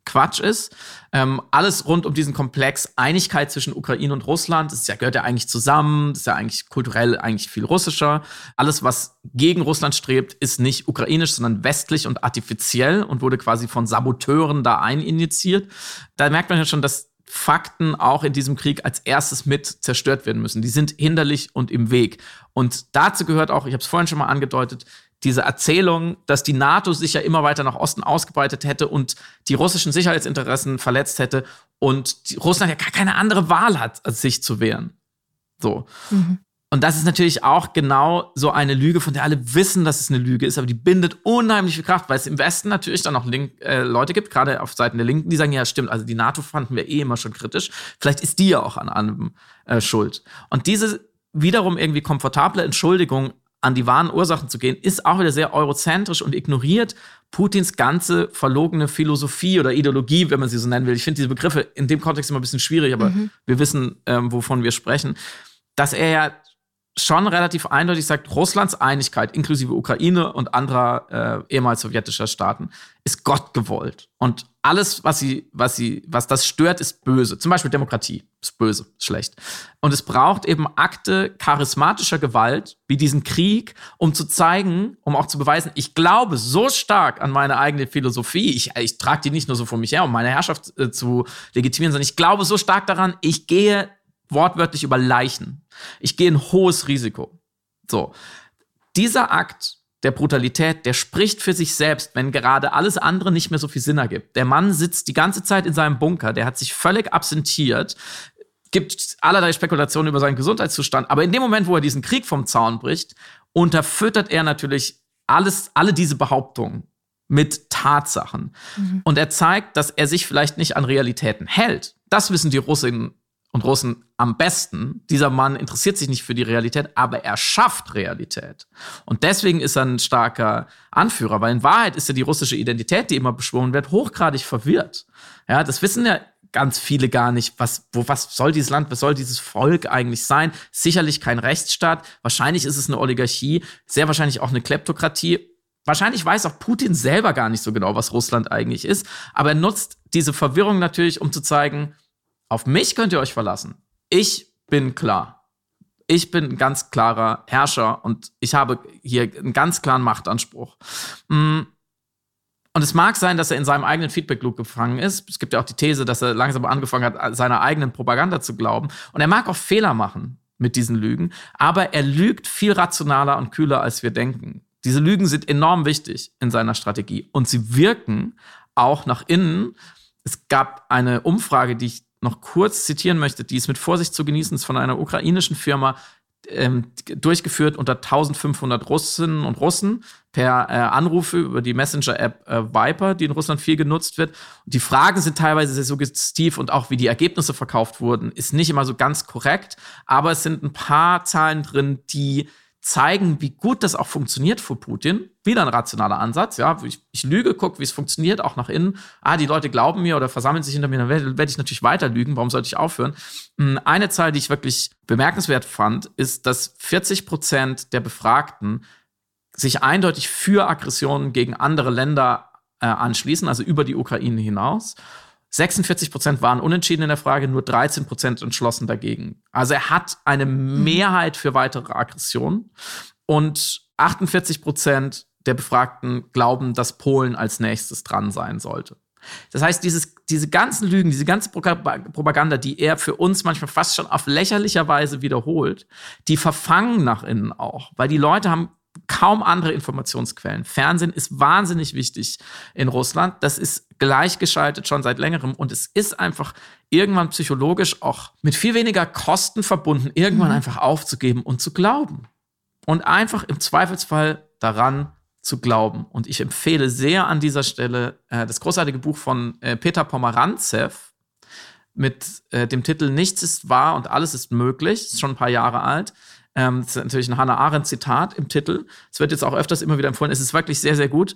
Quatsch ist. Ähm, alles rund um diesen Komplex Einigkeit zwischen Ukraine und Russland, das ja, gehört ja eigentlich zusammen, das ist ja eigentlich kulturell eigentlich viel russischer. Alles, was gegen Russland strebt, ist nicht ukrainisch, sondern westlich und artifiziell und wurde quasi von Saboteuren da eininjiziert. Da merkt man ja schon, dass Fakten auch in diesem Krieg als erstes mit zerstört werden müssen. Die sind hinderlich und im Weg. Und dazu gehört auch, ich habe es vorhin schon mal angedeutet, diese Erzählung, dass die NATO sich ja immer weiter nach Osten ausgebreitet hätte und die russischen Sicherheitsinteressen verletzt hätte und Russland ja gar keine andere Wahl hat, als sich zu wehren. So. Mhm. Und das ist natürlich auch genau so eine Lüge, von der alle wissen, dass es eine Lüge ist, aber die bindet unheimlich viel Kraft, weil es im Westen natürlich dann auch Link, äh, Leute gibt, gerade auf Seiten der Linken, die sagen, ja, stimmt, also die NATO fanden wir eh immer schon kritisch. Vielleicht ist die ja auch an allem äh, schuld. Und diese wiederum irgendwie komfortable Entschuldigung an die wahren Ursachen zu gehen, ist auch wieder sehr eurozentrisch und ignoriert Putins ganze verlogene Philosophie oder Ideologie, wenn man sie so nennen will. Ich finde diese Begriffe in dem Kontext immer ein bisschen schwierig, aber mhm. wir wissen, ähm, wovon wir sprechen. Dass er ja schon relativ eindeutig sagt, Russlands Einigkeit inklusive Ukraine und anderer äh, ehemals sowjetischer Staaten ist Gott gewollt. Und alles, was sie, was sie, was das stört, ist böse. Zum Beispiel Demokratie ist böse, schlecht. Und es braucht eben Akte charismatischer Gewalt, wie diesen Krieg, um zu zeigen, um auch zu beweisen, ich glaube so stark an meine eigene Philosophie. Ich, ich trage die nicht nur so vor mich her, um meine Herrschaft äh, zu legitimieren, sondern ich glaube so stark daran, ich gehe wortwörtlich über Leichen. Ich gehe ein hohes Risiko. So. Dieser Akt der Brutalität, der spricht für sich selbst, wenn gerade alles andere nicht mehr so viel Sinn ergibt. Der Mann sitzt die ganze Zeit in seinem Bunker, der hat sich völlig absentiert, gibt allerlei Spekulationen über seinen Gesundheitszustand, aber in dem Moment, wo er diesen Krieg vom Zaun bricht, unterfüttert er natürlich alles, alle diese Behauptungen mit Tatsachen. Mhm. Und er zeigt, dass er sich vielleicht nicht an Realitäten hält. Das wissen die Russinnen und Russen am besten. Dieser Mann interessiert sich nicht für die Realität, aber er schafft Realität. Und deswegen ist er ein starker Anführer, weil in Wahrheit ist ja die russische Identität, die immer beschworen wird, hochgradig verwirrt. Ja, das wissen ja ganz viele gar nicht, was, wo, was soll dieses Land, was soll dieses Volk eigentlich sein? Sicherlich kein Rechtsstaat, wahrscheinlich ist es eine Oligarchie, sehr wahrscheinlich auch eine Kleptokratie. Wahrscheinlich weiß auch Putin selber gar nicht so genau, was Russland eigentlich ist, aber er nutzt diese Verwirrung natürlich, um zu zeigen, auf mich könnt ihr euch verlassen. Ich bin klar. Ich bin ein ganz klarer Herrscher und ich habe hier einen ganz klaren Machtanspruch. Mm. Und es mag sein, dass er in seinem eigenen Feedback-Loop gefangen ist. Es gibt ja auch die These, dass er langsam angefangen hat, seiner eigenen Propaganda zu glauben. Und er mag auch Fehler machen mit diesen Lügen, aber er lügt viel rationaler und kühler, als wir denken. Diese Lügen sind enorm wichtig in seiner Strategie und sie wirken auch nach innen. Es gab eine Umfrage, die ich noch kurz zitieren möchte, die ist mit Vorsicht zu genießen, ist von einer ukrainischen Firma ähm, durchgeführt unter 1500 Russinnen und Russen per äh, Anrufe über die Messenger-App äh, Viper, die in Russland viel genutzt wird. Und die Fragen sind teilweise sehr suggestiv und auch wie die Ergebnisse verkauft wurden, ist nicht immer so ganz korrekt, aber es sind ein paar Zahlen drin, die zeigen, wie gut das auch funktioniert für Putin. Wieder ein rationaler Ansatz, ja. Ich, ich lüge, gucke, wie es funktioniert, auch nach innen. Ah, die Leute glauben mir oder versammeln sich hinter mir, dann werde, werde ich natürlich weiter lügen. Warum sollte ich aufhören? Hm, eine Zahl, die ich wirklich bemerkenswert fand, ist, dass 40 Prozent der Befragten sich eindeutig für Aggressionen gegen andere Länder äh, anschließen, also über die Ukraine hinaus. 46 Prozent waren unentschieden in der Frage, nur 13 Prozent entschlossen dagegen. Also er hat eine mhm. Mehrheit für weitere Aggressionen und 48 Prozent der Befragten glauben, dass Polen als nächstes dran sein sollte. Das heißt, dieses, diese ganzen Lügen, diese ganze Propaganda, die er für uns manchmal fast schon auf lächerlicher Weise wiederholt, die verfangen nach innen auch, weil die Leute haben kaum andere Informationsquellen. Fernsehen ist wahnsinnig wichtig in Russland. Das ist gleichgeschaltet schon seit längerem und es ist einfach irgendwann psychologisch auch mit viel weniger Kosten verbunden, irgendwann mhm. einfach aufzugeben und zu glauben. Und einfach im Zweifelsfall daran zu glauben. Und ich empfehle sehr an dieser Stelle äh, das großartige Buch von äh, Peter Pomerantzev mit äh, dem Titel Nichts ist wahr und alles ist möglich. Ist schon ein paar Jahre alt. Ähm, das ist natürlich ein Hannah Arendt-Zitat im Titel. Es wird jetzt auch öfters immer wieder empfohlen. Es ist wirklich sehr, sehr gut.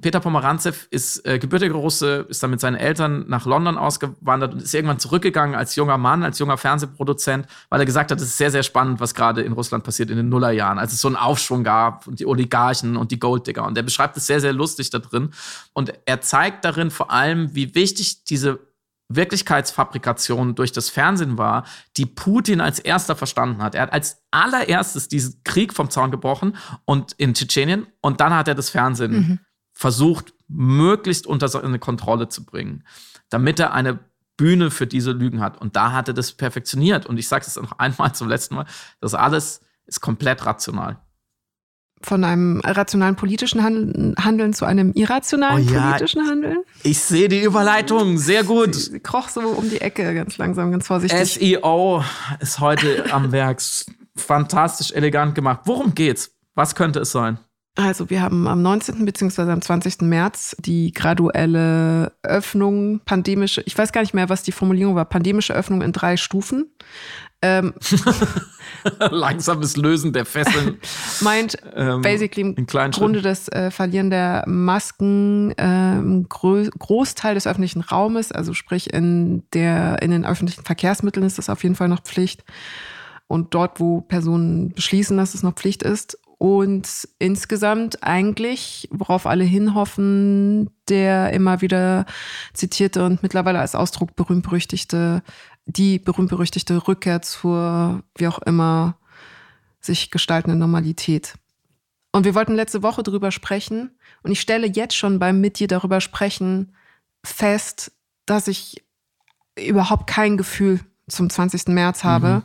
Peter Pomerantzev ist äh, gebürtiger Russe, ist dann mit seinen Eltern nach London ausgewandert und ist irgendwann zurückgegangen als junger Mann, als junger Fernsehproduzent, weil er gesagt hat, es ist sehr, sehr spannend, was gerade in Russland passiert in den Nullerjahren, als es so einen Aufschwung gab und die Oligarchen und die Golddigger. Und er beschreibt es sehr, sehr lustig da drin. Und er zeigt darin vor allem, wie wichtig diese Wirklichkeitsfabrikation durch das Fernsehen war, die Putin als erster verstanden hat. Er hat als allererstes diesen Krieg vom Zaun gebrochen und in Tschetschenien und dann hat er das Fernsehen mhm. versucht, möglichst unter seine Kontrolle zu bringen, damit er eine Bühne für diese Lügen hat. Und da hat er das perfektioniert. Und ich sage es noch einmal zum letzten Mal, das alles ist komplett rational von einem rationalen politischen Handeln zu einem irrationalen oh ja, politischen Handeln? Ich sehe die Überleitung, sehr gut. Sie, sie, kroch so um die Ecke, ganz langsam, ganz vorsichtig. SEO ist heute am Werk. Fantastisch elegant gemacht. Worum geht's? Was könnte es sein? Also wir haben am 19. bzw. am 20. März die graduelle Öffnung, pandemische, ich weiß gar nicht mehr, was die Formulierung war, pandemische Öffnung in drei Stufen. Ähm, Langsames Lösen der Fesseln. Meint ähm, basically im Grunde das äh, Verlieren der Masken äh, im Gro Großteil des öffentlichen Raumes, also sprich in, der, in den öffentlichen Verkehrsmitteln ist das auf jeden Fall noch Pflicht. Und dort, wo Personen beschließen, dass es noch Pflicht ist, und insgesamt eigentlich, worauf alle hinhoffen, der immer wieder zitierte und mittlerweile als Ausdruck berühmt-berüchtigte, die berühmt-berüchtigte Rückkehr zur, wie auch immer, sich gestaltenden Normalität. Und wir wollten letzte Woche darüber sprechen und ich stelle jetzt schon beim mit dir darüber sprechen fest, dass ich überhaupt kein Gefühl zum 20. März habe. Mhm.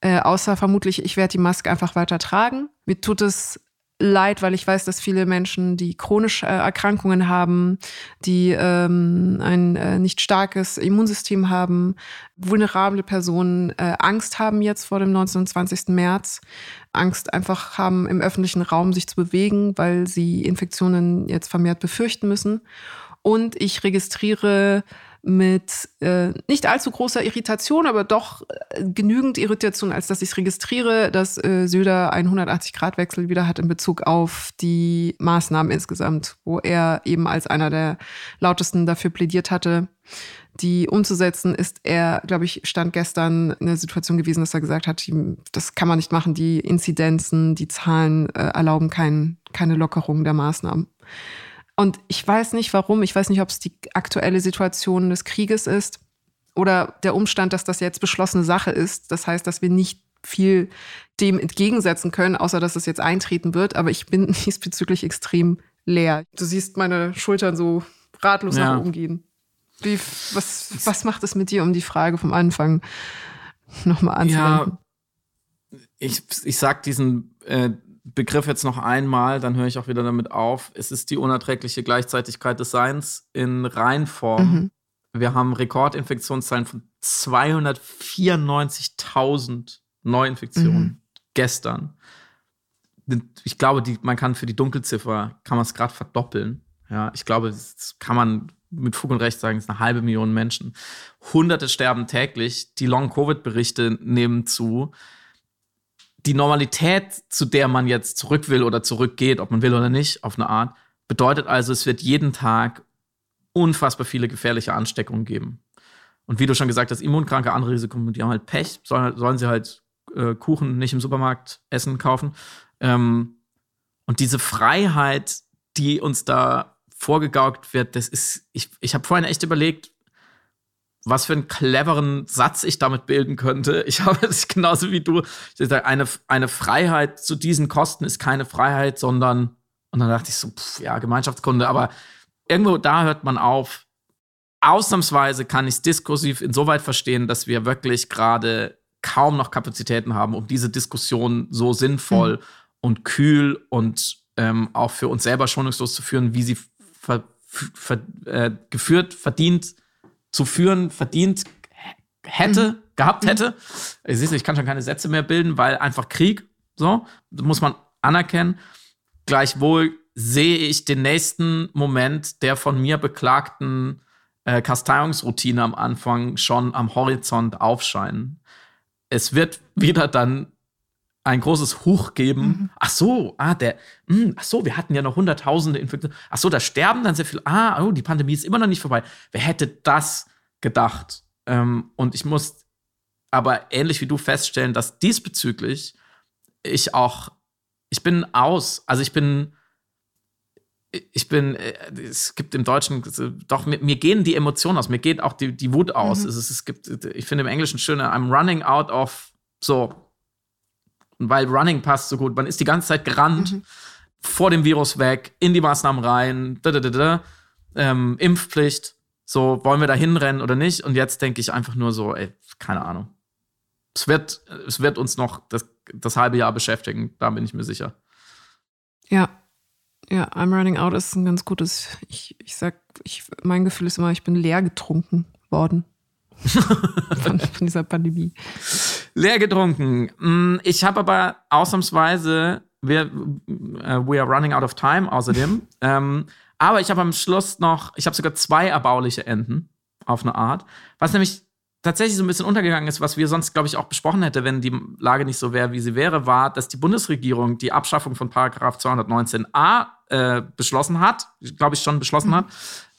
Äh, außer vermutlich, ich werde die Maske einfach weiter tragen. Mir tut es leid, weil ich weiß, dass viele Menschen, die chronische äh, Erkrankungen haben, die ähm, ein äh, nicht starkes Immunsystem haben, vulnerable Personen äh, Angst haben jetzt vor dem 19. und 20. März, Angst einfach haben, im öffentlichen Raum sich zu bewegen, weil sie Infektionen jetzt vermehrt befürchten müssen. Und ich registriere mit äh, nicht allzu großer Irritation, aber doch äh, genügend Irritation, als dass ich es registriere, dass äh, Söder einen 180-Grad-Wechsel wieder hat in Bezug auf die Maßnahmen insgesamt, wo er eben als einer der lautesten dafür plädiert hatte, die umzusetzen, ist er, glaube ich, stand gestern in der Situation gewesen, dass er gesagt hat, das kann man nicht machen, die Inzidenzen, die Zahlen äh, erlauben kein, keine Lockerung der Maßnahmen. Und ich weiß nicht warum, ich weiß nicht, ob es die aktuelle Situation des Krieges ist oder der Umstand, dass das jetzt beschlossene Sache ist. Das heißt, dass wir nicht viel dem entgegensetzen können, außer dass es jetzt eintreten wird. Aber ich bin diesbezüglich extrem leer. Du siehst meine Schultern so ratlos ja. nach oben gehen. Wie, was, was macht es mit dir, um die Frage vom Anfang nochmal anzuwenden? Ja, ich, ich sag diesen äh, Begriff jetzt noch einmal, dann höre ich auch wieder damit auf. Es ist die unerträgliche Gleichzeitigkeit des Seins in Reinform. Mhm. Wir haben Rekordinfektionszahlen von 294.000 Neuinfektionen mhm. gestern. Ich glaube, die, man kann für die Dunkelziffer kann man es gerade verdoppeln. Ja, ich glaube, das kann man mit Fug und Recht sagen, es ist eine halbe Million Menschen. Hunderte sterben täglich. Die Long-Covid-Berichte nehmen zu die Normalität, zu der man jetzt zurück will oder zurückgeht, ob man will oder nicht, auf eine Art, bedeutet also, es wird jeden Tag unfassbar viele gefährliche Ansteckungen geben. Und wie du schon gesagt hast, immunkranke, andere Risikogruppen, die haben halt Pech, sollen, sollen sie halt äh, Kuchen nicht im Supermarkt essen, kaufen. Ähm, und diese Freiheit, die uns da vorgegaukt wird, das ist, ich, ich habe vorhin echt überlegt, was für einen cleveren Satz ich damit bilden könnte. Ich habe es genauso wie du. Ich sage, eine, eine Freiheit zu diesen Kosten ist keine Freiheit, sondern, und dann dachte ich so, pff, ja, Gemeinschaftskunde, aber irgendwo da hört man auf. Ausnahmsweise kann ich es diskursiv insoweit verstehen, dass wir wirklich gerade kaum noch Kapazitäten haben, um diese Diskussion so sinnvoll mhm. und kühl und ähm, auch für uns selber schonungslos zu führen, wie sie ver, ver, äh, geführt, verdient zu führen verdient hätte, mhm. gehabt hätte. Ich sehe, ich kann schon keine Sätze mehr bilden, weil einfach Krieg, so, muss man anerkennen. Gleichwohl sehe ich den nächsten Moment der von mir beklagten äh, Kasteiungsroutine am Anfang schon am Horizont aufscheinen. Es wird wieder dann ein großes Huch geben. Mhm. Ach so, ah, der, mh, hm, ach so, wir hatten ja noch hunderttausende Infektionen. Ach so, da sterben dann sehr viel. Ah, oh, die Pandemie ist immer noch nicht vorbei. Wer hätte das gedacht? Ähm, und ich muss aber ähnlich wie du feststellen, dass diesbezüglich ich auch, ich bin aus. Also ich bin, ich bin, äh, es gibt im Deutschen, doch, mir, mir, gehen die Emotionen aus, mir geht auch die, die Wut aus. Mhm. Es, es gibt, ich finde im Englischen schöner, I'm running out of so weil Running passt so gut. Man ist die ganze Zeit gerannt, mhm. vor dem Virus weg, in die Maßnahmen rein, da, da, da, da. Ähm, Impfpflicht. So, wollen wir da hinrennen oder nicht? Und jetzt denke ich einfach nur so, ey, keine Ahnung. Es wird, es wird uns noch das, das halbe Jahr beschäftigen, da bin ich mir sicher. Ja, ja, I'm running out ist ein ganz gutes. Ich, ich sag, ich, mein Gefühl ist immer, ich bin leer getrunken worden. von, von, dieser Pandemie. Leer getrunken. Mm, ich habe aber ausnahmsweise, wir, uh, we are running out of time außerdem. ähm, aber ich habe am Schluss noch, ich habe sogar zwei erbauliche Enden auf eine Art, was nämlich tatsächlich so ein bisschen untergegangen ist, was wir sonst, glaube ich, auch besprochen hätten, wenn die Lage nicht so wäre, wie sie wäre, war, dass die Bundesregierung die Abschaffung von Paragraph 219a äh, beschlossen hat, glaube ich schon beschlossen mhm. hat,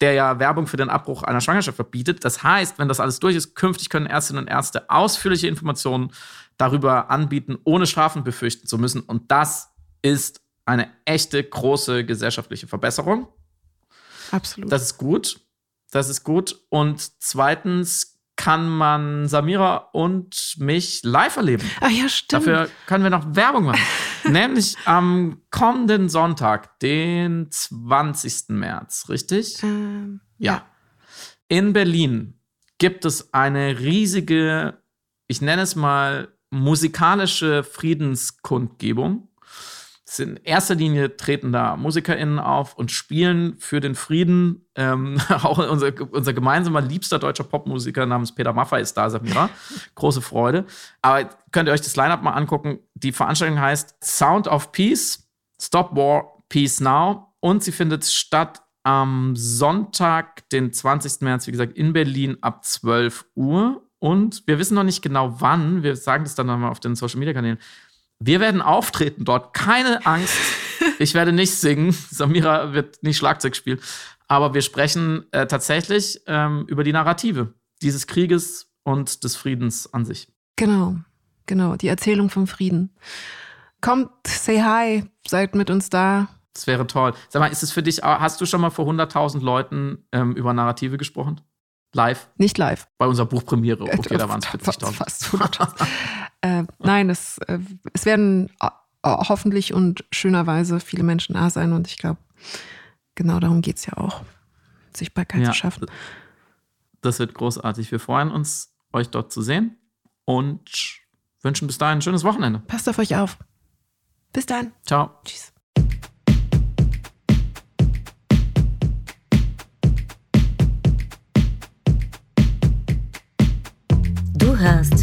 der ja Werbung für den Abbruch einer Schwangerschaft verbietet. Das heißt, wenn das alles durch ist, künftig können Ärztinnen und Ärzte ausführliche Informationen darüber anbieten, ohne Strafen befürchten zu müssen. Und das ist eine echte große gesellschaftliche Verbesserung. Absolut. Das ist gut. Das ist gut. Und zweitens kann man Samira und mich live erleben. Ah ja, stimmt. Dafür können wir noch Werbung machen. Nämlich am kommenden Sonntag, den 20. März, richtig? Ähm, ja. ja. In Berlin gibt es eine riesige, ich nenne es mal, musikalische Friedenskundgebung. In erster Linie treten da MusikerInnen auf und spielen für den Frieden. Ähm, auch unser, unser gemeinsamer liebster deutscher Popmusiker namens Peter Maffay ist da, Samira. Große Freude. Aber könnt ihr euch das Line-Up mal angucken. Die Veranstaltung heißt Sound of Peace, Stop War, Peace Now. Und sie findet statt am Sonntag, den 20. März, wie gesagt, in Berlin ab 12 Uhr. Und wir wissen noch nicht genau wann. Wir sagen das dann nochmal auf den Social Media Kanälen. Wir werden auftreten dort. Keine Angst. Ich werde nicht singen. Samira wird nicht Schlagzeug spielen. Aber wir sprechen äh, tatsächlich ähm, über die Narrative dieses Krieges und des Friedens an sich. Genau, genau. Die Erzählung vom Frieden. Kommt, say hi, seid mit uns da. Das wäre toll. Sag mal, ist es für dich, hast du schon mal vor 100.000 Leuten ähm, über Narrative gesprochen? Live? Nicht live. Bei unserer Buchpremiere. Okay, da waren es 40.000. Fast 100.000. äh, nein, es, äh, es werden äh, hoffentlich und schönerweise viele Menschen da sein und ich glaube, genau darum geht es ja auch, Sichtbarkeit ja, zu schaffen. Das wird großartig. Wir freuen uns, euch dort zu sehen und wünschen bis dahin ein schönes Wochenende. Passt auf euch auf. Bis dann. Ciao. Tschüss. Du hörst